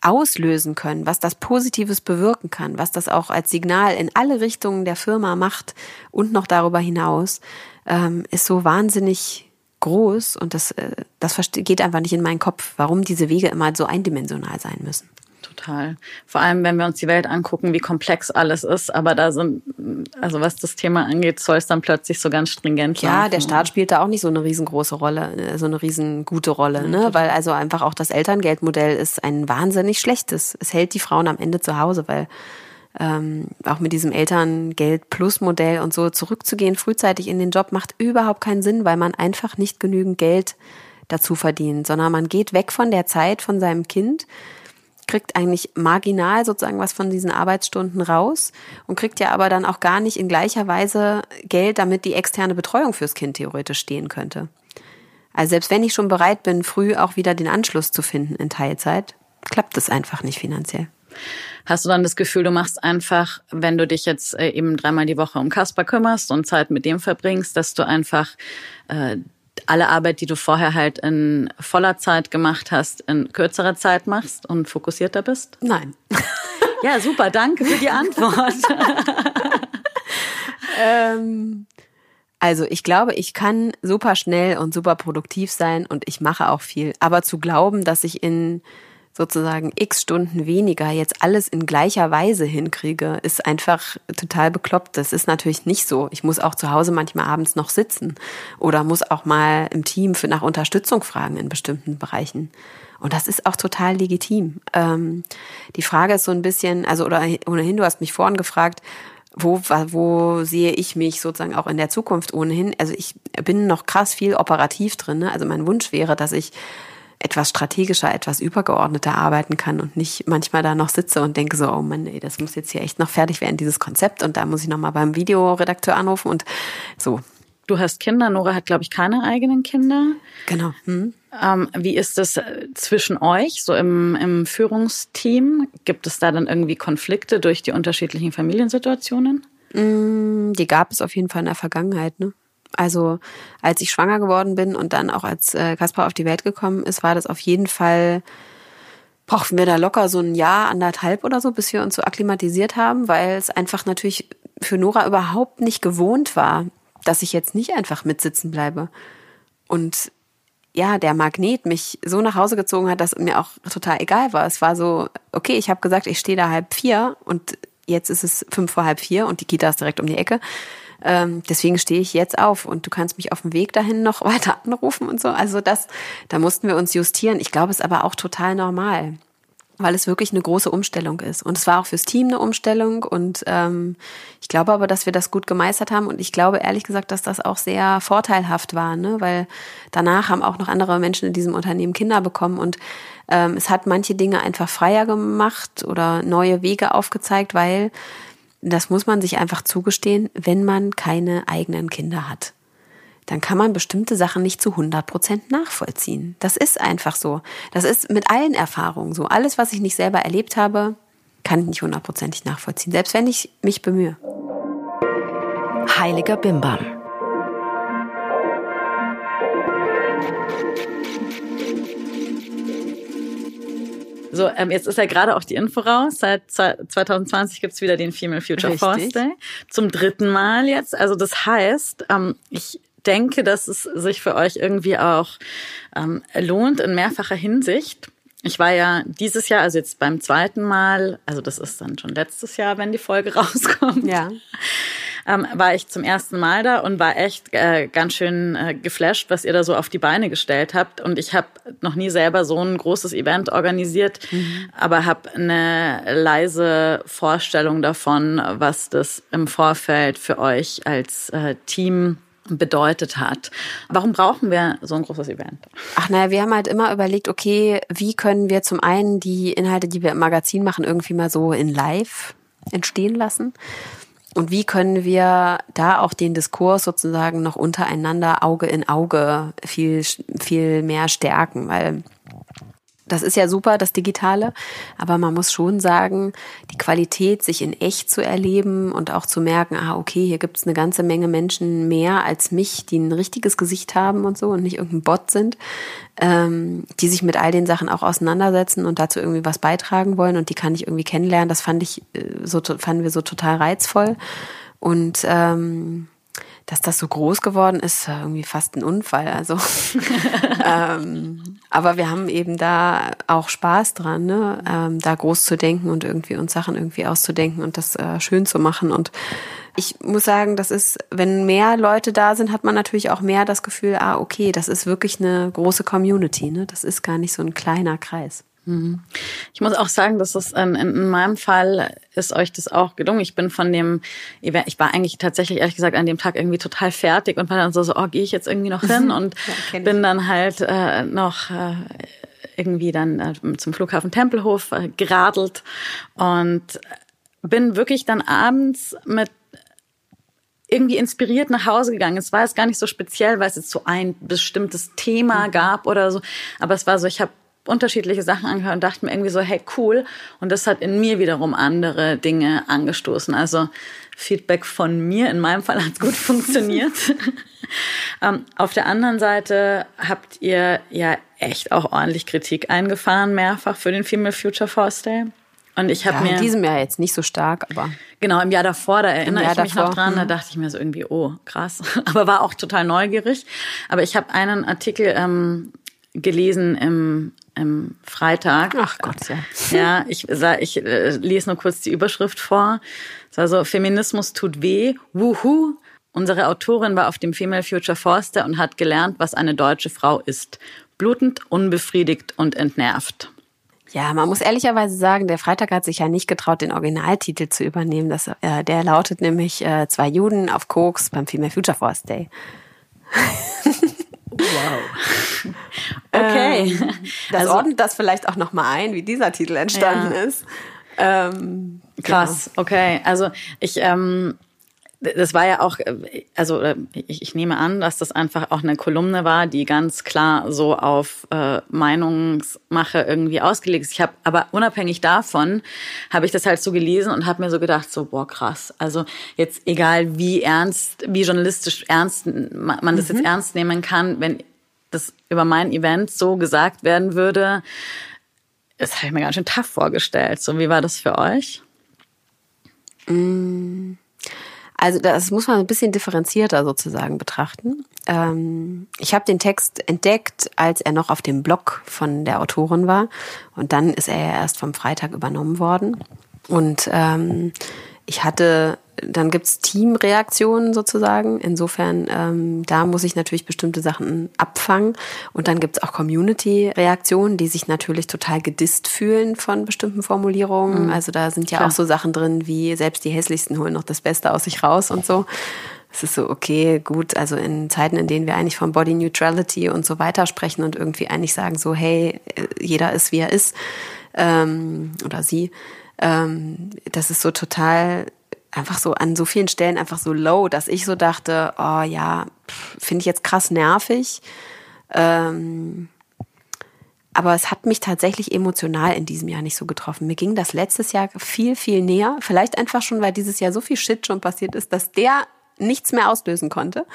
auslösen können, was das Positives bewirken kann, was das auch als Signal in alle Richtungen der Firma macht und noch darüber hinaus, ähm, ist so wahnsinnig groß und das, äh, das geht einfach nicht in meinen Kopf, warum diese Wege immer so eindimensional sein müssen total. Vor allem, wenn wir uns die Welt angucken, wie komplex alles ist. Aber da sind, also was das Thema angeht, soll es dann plötzlich so ganz stringent Ja, laufen. der Staat spielt da auch nicht so eine riesengroße Rolle, äh, so eine riesengute Rolle, ne? Weil also einfach auch das Elterngeldmodell ist ein wahnsinnig schlechtes. Es hält die Frauen am Ende zu Hause, weil ähm, auch mit diesem Elterngeld Plus Modell und so zurückzugehen frühzeitig in den Job macht überhaupt keinen Sinn, weil man einfach nicht genügend Geld dazu verdient, sondern man geht weg von der Zeit von seinem Kind kriegt eigentlich marginal sozusagen was von diesen Arbeitsstunden raus und kriegt ja aber dann auch gar nicht in gleicher Weise Geld, damit die externe Betreuung fürs Kind theoretisch stehen könnte. Also selbst wenn ich schon bereit bin, früh auch wieder den Anschluss zu finden in Teilzeit, klappt es einfach nicht finanziell. Hast du dann das Gefühl, du machst einfach, wenn du dich jetzt äh, eben dreimal die Woche um Kasper kümmerst und Zeit mit dem verbringst, dass du einfach äh, alle Arbeit, die du vorher halt in voller Zeit gemacht hast, in kürzerer Zeit machst und fokussierter bist? Nein. Ja, super, danke für die Antwort. ähm, also ich glaube, ich kann super schnell und super produktiv sein und ich mache auch viel. Aber zu glauben, dass ich in sozusagen x Stunden weniger jetzt alles in gleicher Weise hinkriege, ist einfach total bekloppt. Das ist natürlich nicht so. Ich muss auch zu Hause manchmal abends noch sitzen oder muss auch mal im Team für nach Unterstützung fragen in bestimmten Bereichen. Und das ist auch total legitim. Ähm, die Frage ist so ein bisschen, also oder ohnehin, du hast mich vorhin gefragt, wo, wo sehe ich mich sozusagen auch in der Zukunft ohnehin? Also ich bin noch krass viel operativ drin. Ne? Also mein Wunsch wäre, dass ich etwas strategischer, etwas übergeordneter arbeiten kann und nicht manchmal da noch sitze und denke so, oh Mann, ey, das muss jetzt hier echt noch fertig werden, dieses Konzept und da muss ich nochmal beim Videoredakteur anrufen und so. Du hast Kinder, Nora hat, glaube ich, keine eigenen Kinder. Genau. Hm. Ähm, wie ist das äh, zwischen euch, so im, im Führungsteam? Gibt es da dann irgendwie Konflikte durch die unterschiedlichen Familiensituationen? Mm, die gab es auf jeden Fall in der Vergangenheit, ne? Also als ich schwanger geworden bin und dann auch als äh, Kaspar auf die Welt gekommen ist, war das auf jeden Fall, brauchten wir da locker so ein Jahr, anderthalb oder so, bis wir uns so akklimatisiert haben, weil es einfach natürlich für Nora überhaupt nicht gewohnt war, dass ich jetzt nicht einfach mitsitzen bleibe. Und ja, der Magnet mich so nach Hause gezogen hat, dass mir auch total egal war. Es war so, okay, ich habe gesagt, ich stehe da halb vier und jetzt ist es fünf vor halb vier und die Kita ist direkt um die Ecke. Ähm, deswegen stehe ich jetzt auf und du kannst mich auf dem Weg dahin noch weiter anrufen und so. Also das, da mussten wir uns justieren. Ich glaube, es ist aber auch total normal weil es wirklich eine große Umstellung ist. Und es war auch fürs Team eine Umstellung. Und ähm, ich glaube aber, dass wir das gut gemeistert haben. Und ich glaube ehrlich gesagt, dass das auch sehr vorteilhaft war, ne? weil danach haben auch noch andere Menschen in diesem Unternehmen Kinder bekommen. Und ähm, es hat manche Dinge einfach freier gemacht oder neue Wege aufgezeigt, weil das muss man sich einfach zugestehen, wenn man keine eigenen Kinder hat. Dann kann man bestimmte Sachen nicht zu 100 Prozent nachvollziehen. Das ist einfach so. Das ist mit allen Erfahrungen so. Alles, was ich nicht selber erlebt habe, kann ich nicht hundertprozentig nachvollziehen, selbst wenn ich mich bemühe. Heiliger Bimbam. So, ähm, jetzt ist ja gerade auch die Info raus. Seit 2020 gibt's wieder den Female Future Richtig. Force Day. Zum dritten Mal jetzt. Also das heißt, ähm, ich denke, dass es sich für euch irgendwie auch ähm, lohnt in mehrfacher Hinsicht. Ich war ja dieses Jahr, also jetzt beim zweiten Mal, also das ist dann schon letztes Jahr, wenn die Folge rauskommt. Ja. Ähm, war ich zum ersten Mal da und war echt äh, ganz schön äh, geflasht, was ihr da so auf die Beine gestellt habt. Und ich habe noch nie selber so ein großes Event organisiert, mhm. aber habe eine leise Vorstellung davon, was das im Vorfeld für euch als äh, Team bedeutet hat. Warum brauchen wir so ein großes Event? Ach naja, wir haben halt immer überlegt, okay, wie können wir zum einen die Inhalte, die wir im Magazin machen, irgendwie mal so in Live entstehen lassen? Und wie können wir da auch den Diskurs sozusagen noch untereinander Auge in Auge viel, viel mehr stärken? Weil das ist ja super, das Digitale, aber man muss schon sagen, die Qualität, sich in echt zu erleben und auch zu merken, ah, okay, hier gibt's eine ganze Menge Menschen mehr als mich, die ein richtiges Gesicht haben und so und nicht irgendein Bot sind, ähm, die sich mit all den Sachen auch auseinandersetzen und dazu irgendwie was beitragen wollen und die kann ich irgendwie kennenlernen. Das fand ich äh, so, fanden wir so total reizvoll. Und ähm, dass das so groß geworden ist, irgendwie fast ein Unfall. Also, ähm, aber wir haben eben da auch Spaß dran, ne? ähm, da groß zu denken und irgendwie uns Sachen irgendwie auszudenken und das äh, schön zu machen. Und ich muss sagen, das ist, wenn mehr Leute da sind, hat man natürlich auch mehr das Gefühl, ah, okay, das ist wirklich eine große Community. Ne? Das ist gar nicht so ein kleiner Kreis. Mhm. Ich muss auch sagen, dass es in, in, meinem Fall ist euch das auch gelungen. Ich bin von dem Event, ich war eigentlich tatsächlich ehrlich gesagt an dem Tag irgendwie total fertig und war dann so, so oh, gehe ich jetzt irgendwie noch hin und ja, bin dann halt äh, noch äh, irgendwie dann äh, zum Flughafen Tempelhof äh, geradelt und bin wirklich dann abends mit irgendwie inspiriert nach Hause gegangen. Es war jetzt gar nicht so speziell, weil es jetzt so ein bestimmtes Thema mhm. gab oder so, aber es war so, ich habe unterschiedliche Sachen angehört und dachte mir irgendwie so, hey, cool. Und das hat in mir wiederum andere Dinge angestoßen. Also Feedback von mir, in meinem Fall hat es gut funktioniert. ähm, auf der anderen Seite habt ihr ja echt auch ordentlich Kritik eingefahren, mehrfach für den Female Future Force Day. Und ich habe ja, mir in diesem Jahr jetzt nicht so stark, aber genau im Jahr davor, da erinnere ich mich davor. noch dran, da mhm. dachte ich mir so irgendwie, oh krass, aber war auch total neugierig. Aber ich habe einen Artikel ähm, gelesen im im Freitag. Ach Gott, ja. Ja, ich, ich äh, lese nur kurz die Überschrift vor. Es war so, Feminismus tut weh, wuhu. Unsere Autorin war auf dem Female Future Forster und hat gelernt, was eine deutsche Frau ist. Blutend, unbefriedigt und entnervt. Ja, man muss ehrlicherweise sagen, der Freitag hat sich ja nicht getraut, den Originaltitel zu übernehmen. Das, äh, der lautet nämlich äh, Zwei Juden auf Koks beim Female Future Force Day. Wow. Okay. Ähm, das also, ordnet das vielleicht auch nochmal ein, wie dieser Titel entstanden ja. ist. Ähm, Krass, genau. okay. Also ich, ähm, das war ja auch, also ich, ich, nehme an, dass das einfach auch eine Kolumne war, die ganz klar so auf äh, Meinungsmache irgendwie ausgelegt ist. Ich habe, aber unabhängig davon, habe ich das halt so gelesen und habe mir so gedacht, so boah krass. Also jetzt egal wie ernst, wie journalistisch ernst man das mhm. jetzt ernst nehmen kann, wenn das über mein Event so gesagt werden würde, das habe ich mir ganz schön tough vorgestellt. So wie war das für euch? Mm. Also das muss man ein bisschen differenzierter sozusagen betrachten. Ähm, ich habe den Text entdeckt, als er noch auf dem Blog von der Autorin war. Und dann ist er ja erst vom Freitag übernommen worden. Und ähm, ich hatte dann gibt's Teamreaktionen sozusagen. Insofern, ähm, da muss ich natürlich bestimmte Sachen abfangen. Und dann gibt's auch Community-Reaktionen, die sich natürlich total gedisst fühlen von bestimmten Formulierungen. Mhm. Also da sind ja Klar. auch so Sachen drin wie selbst die hässlichsten holen noch das Beste aus sich raus und so. Es ist so, okay, gut, also in Zeiten, in denen wir eigentlich von Body Neutrality und so weiter sprechen und irgendwie eigentlich sagen so, hey, jeder ist, wie er ist, ähm, oder sie, ähm, das ist so total einfach so an so vielen Stellen einfach so low, dass ich so dachte, oh ja, finde ich jetzt krass nervig. Ähm, aber es hat mich tatsächlich emotional in diesem Jahr nicht so getroffen. Mir ging das letztes Jahr viel, viel näher. Vielleicht einfach schon, weil dieses Jahr so viel Shit schon passiert ist, dass der nichts mehr auslösen konnte.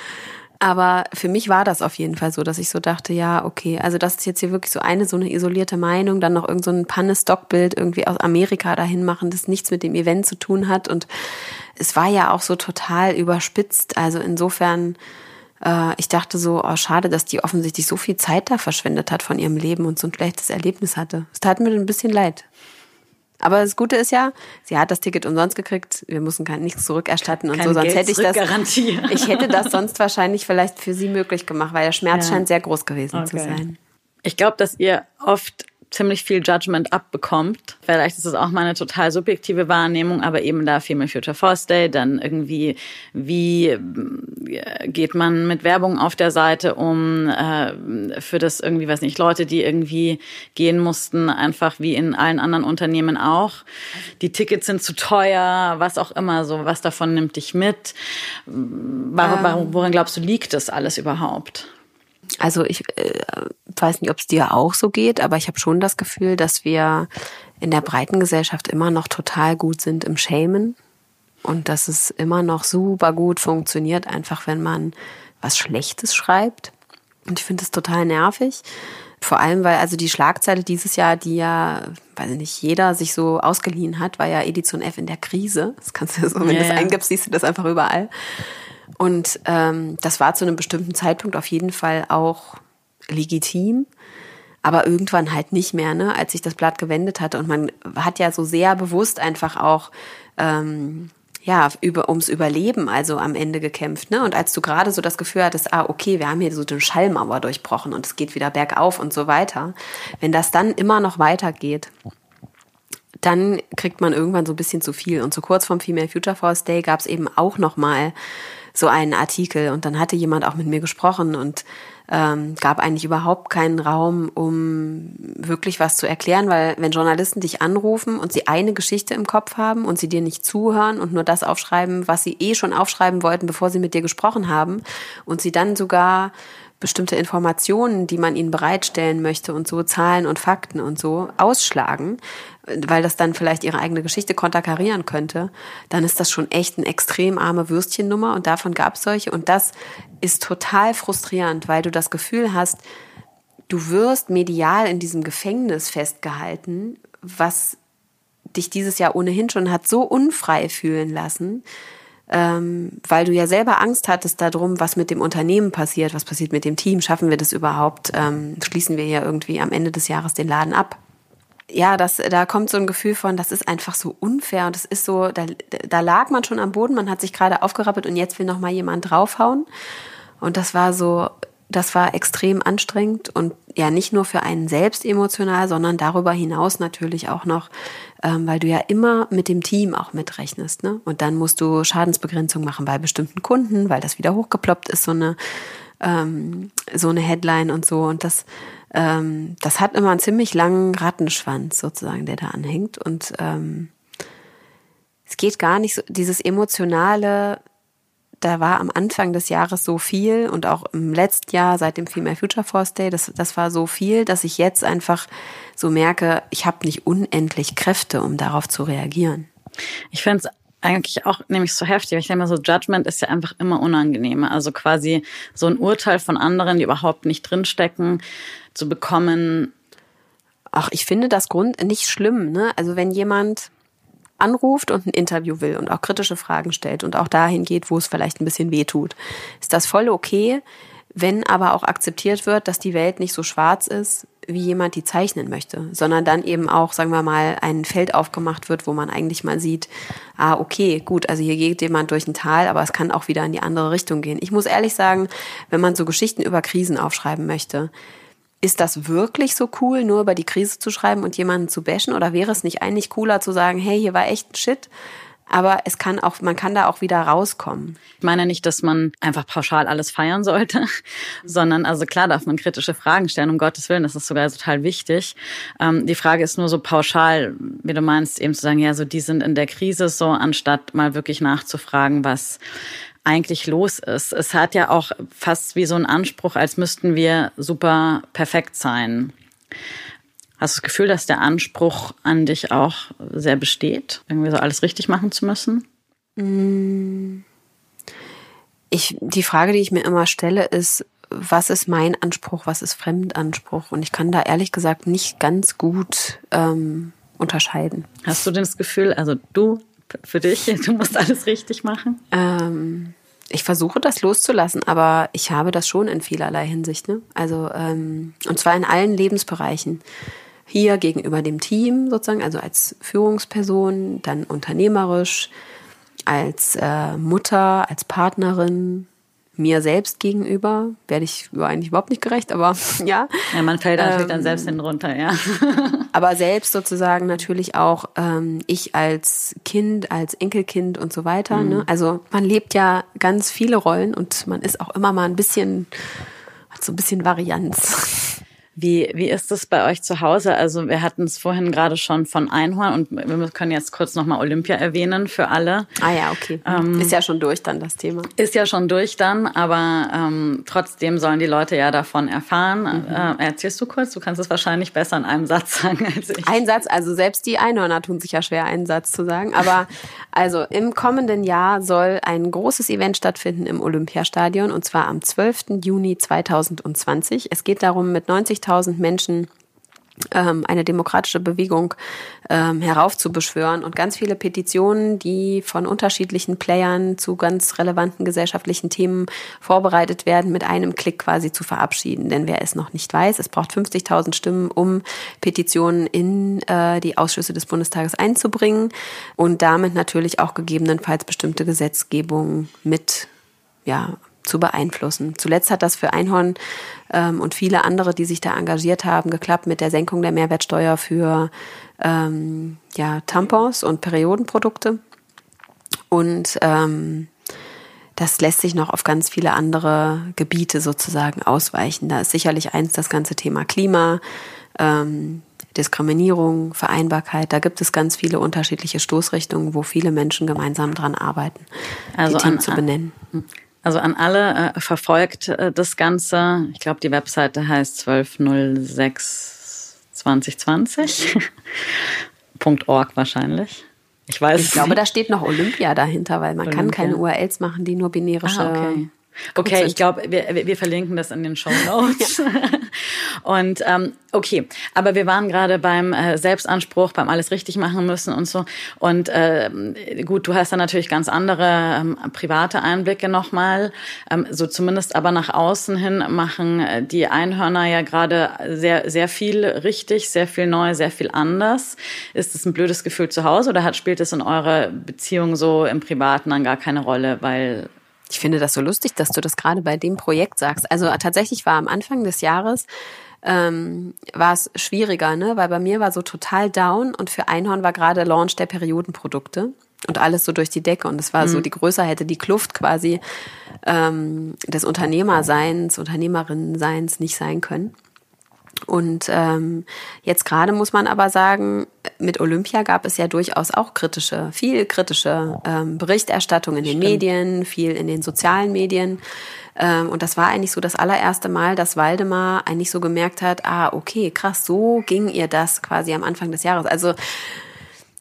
Aber für mich war das auf jeden Fall so, dass ich so dachte, ja, okay, also das ist jetzt hier wirklich so eine so eine isolierte Meinung, dann noch irgend so ein Panne-Stockbild irgendwie aus Amerika dahin machen, das nichts mit dem Event zu tun hat. Und es war ja auch so total überspitzt. Also insofern, äh, ich dachte so, oh, schade, dass die offensichtlich so viel Zeit da verschwendet hat von ihrem Leben und so ein schlechtes Erlebnis hatte. Es tat mir ein bisschen leid. Aber das Gute ist ja, sie hat das Ticket umsonst gekriegt. Wir mussten gar nichts zurückerstatten und Kein so. Sonst Geld hätte ich das. Ich hätte das sonst wahrscheinlich vielleicht für sie möglich gemacht, weil der Schmerz ja. scheint sehr groß gewesen okay. zu sein. Ich glaube, dass ihr oft ziemlich viel Judgment abbekommt. Vielleicht ist es auch mal eine total subjektive Wahrnehmung, aber eben da Female Future Force Day, dann irgendwie, wie äh, geht man mit Werbung auf der Seite um, äh, für das irgendwie, weiß nicht, Leute, die irgendwie gehen mussten, einfach wie in allen anderen Unternehmen auch. Die Tickets sind zu teuer, was auch immer, so, was davon nimmt dich mit? Warum, ähm. woran glaubst du, liegt das alles überhaupt? Also ich äh, weiß nicht, ob es dir auch so geht, aber ich habe schon das Gefühl, dass wir in der breiten Gesellschaft immer noch total gut sind im Shamen und dass es immer noch super gut funktioniert, einfach wenn man was Schlechtes schreibt. Und ich finde es total nervig. Vor allem, weil also die Schlagzeile dieses Jahr, die ja, weiß ich nicht, jeder sich so ausgeliehen hat, war ja Edition F in der Krise. Das kannst du so, wenn ja, du das eingibst, siehst du das einfach überall. Und ähm, das war zu einem bestimmten Zeitpunkt auf jeden Fall auch legitim, aber irgendwann halt nicht mehr, ne, als sich das Blatt gewendet hatte. Und man hat ja so sehr bewusst einfach auch ähm, ja, über, ums Überleben also am Ende gekämpft. Ne? Und als du gerade so das Gefühl hattest, ah, okay, wir haben hier so den Schallmauer durchbrochen und es geht wieder bergauf und so weiter, wenn das dann immer noch weitergeht, dann kriegt man irgendwann so ein bisschen zu viel. Und so kurz vorm Female Future Force Day gab es eben auch noch mal so einen Artikel. Und dann hatte jemand auch mit mir gesprochen und ähm, gab eigentlich überhaupt keinen Raum, um wirklich was zu erklären, weil wenn Journalisten dich anrufen und sie eine Geschichte im Kopf haben und sie dir nicht zuhören und nur das aufschreiben, was sie eh schon aufschreiben wollten, bevor sie mit dir gesprochen haben und sie dann sogar bestimmte Informationen, die man ihnen bereitstellen möchte und so Zahlen und Fakten und so ausschlagen, weil das dann vielleicht ihre eigene Geschichte konterkarieren könnte, dann ist das schon echt eine extrem arme Würstchennummer und davon gab es solche und das ist total frustrierend, weil du das Gefühl hast, du wirst medial in diesem Gefängnis festgehalten, was dich dieses Jahr ohnehin schon hat so unfrei fühlen lassen, ähm, weil du ja selber Angst hattest darum, was mit dem Unternehmen passiert, was passiert mit dem Team, schaffen wir das überhaupt, ähm, schließen wir ja irgendwie am Ende des Jahres den Laden ab. Ja, das, da kommt so ein Gefühl von, das ist einfach so unfair und das ist so, da, da lag man schon am Boden, man hat sich gerade aufgerappelt und jetzt will noch mal jemand draufhauen. Und das war so, das war extrem anstrengend und ja nicht nur für einen selbst emotional, sondern darüber hinaus natürlich auch noch, ähm, weil du ja immer mit dem Team auch mitrechnest. Ne? Und dann musst du Schadensbegrenzung machen bei bestimmten Kunden, weil das wieder hochgeploppt ist, so eine, ähm, so eine Headline und so. Und das, ähm, das hat immer einen ziemlich langen Rattenschwanz sozusagen, der da anhängt. Und ähm, es geht gar nicht so, dieses emotionale, da war am Anfang des Jahres so viel und auch im letzten Jahr seit dem Female Future Force Day, das, das war so viel, dass ich jetzt einfach so merke, ich habe nicht unendlich Kräfte, um darauf zu reagieren. Ich finde es eigentlich auch nämlich so heftig. Ich denke mal so, Judgment ist ja einfach immer unangenehmer. Also quasi so ein Urteil von anderen, die überhaupt nicht drinstecken, zu bekommen. Ach, ich finde das Grund nicht schlimm. Ne? Also wenn jemand anruft und ein Interview will und auch kritische Fragen stellt und auch dahin geht, wo es vielleicht ein bisschen weh tut, ist das voll okay. Wenn aber auch akzeptiert wird, dass die Welt nicht so schwarz ist, wie jemand die zeichnen möchte, sondern dann eben auch, sagen wir mal, ein Feld aufgemacht wird, wo man eigentlich mal sieht, ah, okay, gut, also hier geht jemand durch ein Tal, aber es kann auch wieder in die andere Richtung gehen. Ich muss ehrlich sagen, wenn man so Geschichten über Krisen aufschreiben möchte, ist das wirklich so cool, nur über die Krise zu schreiben und jemanden zu bashen? Oder wäre es nicht eigentlich cooler zu sagen, hey, hier war echt ein Shit? Aber es kann auch, man kann da auch wieder rauskommen. Ich meine nicht, dass man einfach pauschal alles feiern sollte, sondern also klar darf man kritische Fragen stellen, um Gottes Willen, das ist sogar total wichtig. Ähm, die Frage ist nur so pauschal, wie du meinst, eben zu sagen, ja, so die sind in der Krise so, anstatt mal wirklich nachzufragen, was eigentlich los ist. Es hat ja auch fast wie so einen Anspruch, als müssten wir super perfekt sein. Hast du das Gefühl, dass der Anspruch an dich auch sehr besteht, irgendwie so alles richtig machen zu müssen? Mm. Ich, die Frage, die ich mir immer stelle, ist, was ist mein Anspruch, was ist Fremdanspruch? Und ich kann da ehrlich gesagt nicht ganz gut ähm, unterscheiden. Hast du denn das Gefühl, also du für dich? Du musst alles richtig machen? Ähm, ich versuche das loszulassen, aber ich habe das schon in vielerlei Hinsicht. Ne? Also, ähm, und zwar in allen Lebensbereichen. Hier gegenüber dem Team sozusagen, also als Führungsperson, dann unternehmerisch, als äh, Mutter, als Partnerin, mir selbst gegenüber werde ich eigentlich überhaupt nicht gerecht, aber ja. Ja, man fällt natürlich ähm, dann selbst hin runter, ja. aber selbst sozusagen natürlich auch ähm, ich als Kind, als Enkelkind und so weiter. Mhm. Ne? Also man lebt ja ganz viele Rollen und man ist auch immer mal ein bisschen, hat so ein bisschen Varianz. Wie, wie ist es bei euch zu Hause? Also wir hatten es vorhin gerade schon von Einhorn und wir können jetzt kurz nochmal Olympia erwähnen für alle. Ah ja, okay. Ähm, ist ja schon durch dann das Thema. Ist ja schon durch dann, aber ähm, trotzdem sollen die Leute ja davon erfahren. Mhm. Äh, erzählst du kurz? Du kannst es wahrscheinlich besser in einem Satz sagen als ich. Ein Satz, also selbst die Einhörner tun sich ja schwer, einen Satz zu sagen. Aber also im kommenden Jahr soll ein großes Event stattfinden im Olympiastadion und zwar am 12. Juni 2020. Es geht darum, mit 90 50.000 Menschen ähm, eine demokratische Bewegung ähm, heraufzubeschwören und ganz viele Petitionen, die von unterschiedlichen Playern zu ganz relevanten gesellschaftlichen Themen vorbereitet werden, mit einem Klick quasi zu verabschieden. Denn wer es noch nicht weiß, es braucht 50.000 Stimmen, um Petitionen in äh, die Ausschüsse des Bundestages einzubringen und damit natürlich auch gegebenenfalls bestimmte Gesetzgebung mit ja, zu beeinflussen. Zuletzt hat das für Einhorn ähm, und viele andere, die sich da engagiert haben, geklappt mit der Senkung der Mehrwertsteuer für ähm, ja, Tampons und Periodenprodukte. Und ähm, das lässt sich noch auf ganz viele andere Gebiete sozusagen ausweichen. Da ist sicherlich eins das ganze Thema Klima, ähm, Diskriminierung, Vereinbarkeit. Da gibt es ganz viele unterschiedliche Stoßrichtungen, wo viele Menschen gemeinsam dran arbeiten, also die Themen zu benennen. Also an alle äh, verfolgt äh, das Ganze. Ich glaube, die Webseite heißt 1206 2020. .org wahrscheinlich. Ich weiß. Ich glaube, da steht noch Olympia dahinter, weil man Olympia. kann keine URLs machen, die nur binärische ah, okay. Okay, ich glaube, wir, wir verlinken das in den Show Notes. und ähm, okay, aber wir waren gerade beim äh, Selbstanspruch, beim alles richtig machen müssen und so. Und äh, gut, du hast da natürlich ganz andere ähm, private Einblicke nochmal. Ähm, so zumindest aber nach außen hin machen äh, die Einhörner ja gerade sehr, sehr viel richtig, sehr viel neu, sehr viel anders. Ist es ein blödes Gefühl zu Hause oder hat, spielt es in eurer Beziehung so im Privaten dann gar keine Rolle, weil ich finde das so lustig, dass du das gerade bei dem Projekt sagst. Also tatsächlich war am Anfang des Jahres ähm, war es schwieriger, ne? weil bei mir war so total down und für Einhorn war gerade Launch der Periodenprodukte und alles so durch die Decke und es war mhm. so, die größer hätte die Kluft quasi ähm, des Unternehmerseins, Unternehmerinnenseins nicht sein können. Und ähm, jetzt gerade muss man aber sagen, mit Olympia gab es ja durchaus auch kritische, viel kritische ähm, Berichterstattung in den Stimmt. Medien, viel in den sozialen Medien. Ähm, und das war eigentlich so das allererste Mal, dass Waldemar eigentlich so gemerkt hat, ah, okay, krass, so ging ihr das quasi am Anfang des Jahres. Also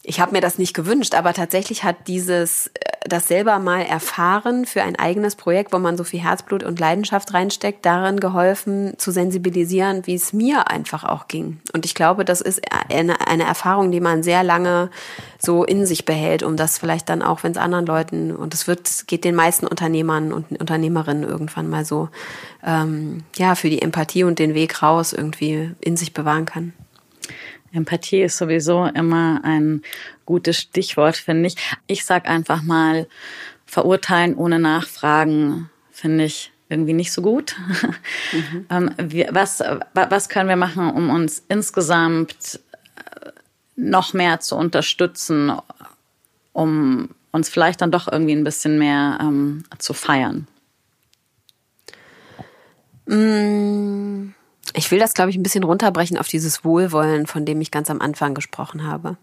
ich habe mir das nicht gewünscht, aber tatsächlich hat dieses das selber mal erfahren für ein eigenes Projekt, wo man so viel Herzblut und Leidenschaft reinsteckt, darin geholfen zu sensibilisieren, wie es mir einfach auch ging. Und ich glaube, das ist eine, eine Erfahrung, die man sehr lange so in sich behält, um das vielleicht dann auch, wenn es anderen Leuten und es wird geht den meisten Unternehmern und Unternehmerinnen irgendwann mal so ähm, ja für die Empathie und den Weg raus irgendwie in sich bewahren kann. Empathie ist sowieso immer ein gutes Stichwort, finde ich. Ich sag einfach mal, verurteilen ohne Nachfragen finde ich irgendwie nicht so gut. Mhm. Ähm, was, was können wir machen, um uns insgesamt äh, noch mehr zu unterstützen, um uns vielleicht dann doch irgendwie ein bisschen mehr ähm, zu feiern? Mmh. Will das, glaube ich, ein bisschen runterbrechen auf dieses Wohlwollen, von dem ich ganz am Anfang gesprochen habe.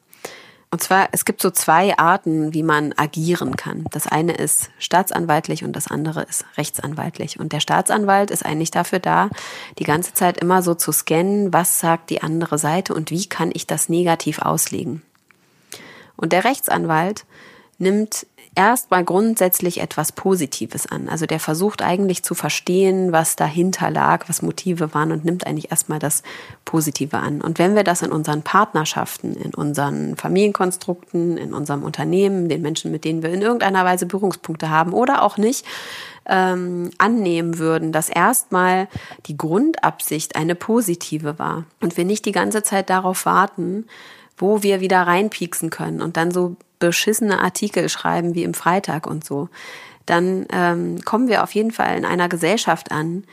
Und zwar, es gibt so zwei Arten, wie man agieren kann. Das eine ist staatsanwaltlich und das andere ist rechtsanwaltlich. Und der Staatsanwalt ist eigentlich dafür da, die ganze Zeit immer so zu scannen, was sagt die andere Seite und wie kann ich das negativ auslegen. Und der Rechtsanwalt nimmt erstmal grundsätzlich etwas Positives an. Also der versucht eigentlich zu verstehen, was dahinter lag, was Motive waren und nimmt eigentlich erstmal das Positive an. Und wenn wir das in unseren Partnerschaften, in unseren Familienkonstrukten, in unserem Unternehmen, den Menschen, mit denen wir in irgendeiner Weise Berührungspunkte haben oder auch nicht, ähm, annehmen würden, dass erstmal die Grundabsicht eine positive war und wir nicht die ganze Zeit darauf warten, wo wir wieder reinpieksen können und dann so beschissene Artikel schreiben wie im Freitag und so, dann ähm, kommen wir auf jeden Fall in einer Gesellschaft an,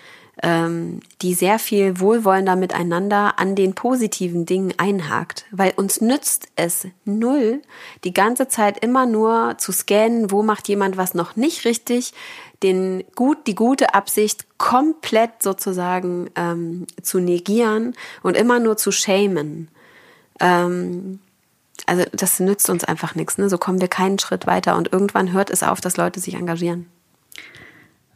ähm, die sehr viel wohlwollender miteinander an den positiven Dingen einhakt. Weil uns nützt es null, die ganze Zeit immer nur zu scannen, wo macht jemand was noch nicht richtig, den gut, die gute Absicht komplett sozusagen ähm, zu negieren und immer nur zu shamen. Ähm, also das nützt uns einfach nichts. Ne? So kommen wir keinen Schritt weiter und irgendwann hört es auf, dass Leute sich engagieren.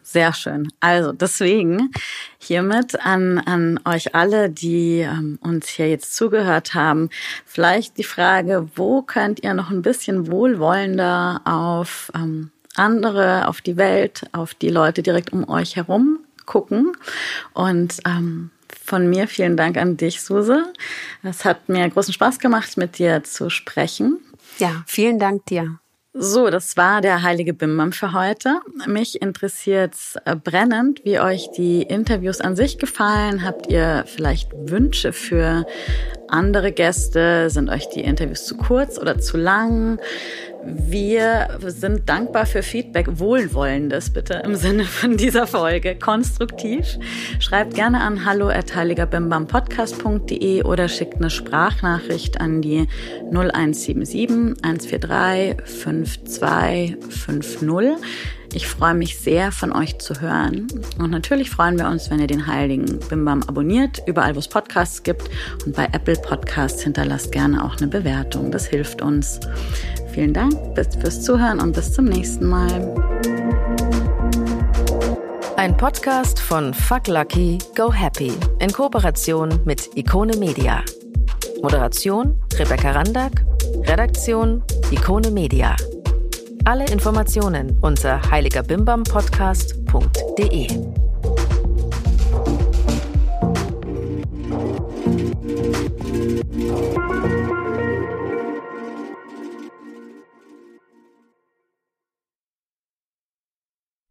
Sehr schön. Also deswegen hiermit an, an euch alle, die ähm, uns hier jetzt zugehört haben, vielleicht die Frage, wo könnt ihr noch ein bisschen wohlwollender auf ähm, andere, auf die Welt, auf die Leute direkt um euch herum gucken und ähm, von mir vielen Dank an dich, Suse. Es hat mir großen Spaß gemacht, mit dir zu sprechen. Ja, vielen Dank dir. So, das war der heilige Bimbam für heute. Mich interessiert äh, brennend, wie euch die Interviews an sich gefallen. Habt ihr vielleicht Wünsche für andere Gäste? Sind euch die Interviews zu kurz oder zu lang? Wir sind dankbar für Feedback, wohlwollendes bitte im Sinne von dieser Folge, konstruktiv. Schreibt gerne an hallo@heiligerbimbampodcast.de oder schickt eine Sprachnachricht an die 0177 143 5250. Ich freue mich sehr, von euch zu hören. Und natürlich freuen wir uns, wenn ihr den Heiligen Bimbam abonniert, überall, wo es Podcasts gibt. Und bei Apple Podcasts hinterlasst gerne auch eine Bewertung. Das hilft uns. Vielen Dank fürs Zuhören und bis zum nächsten Mal. Ein Podcast von Fuck Lucky, Go Happy in Kooperation mit Ikone Media. Moderation Rebecca Randack, Redaktion Ikone Media. Alle Informationen unter heiligerbimbampodcast.de.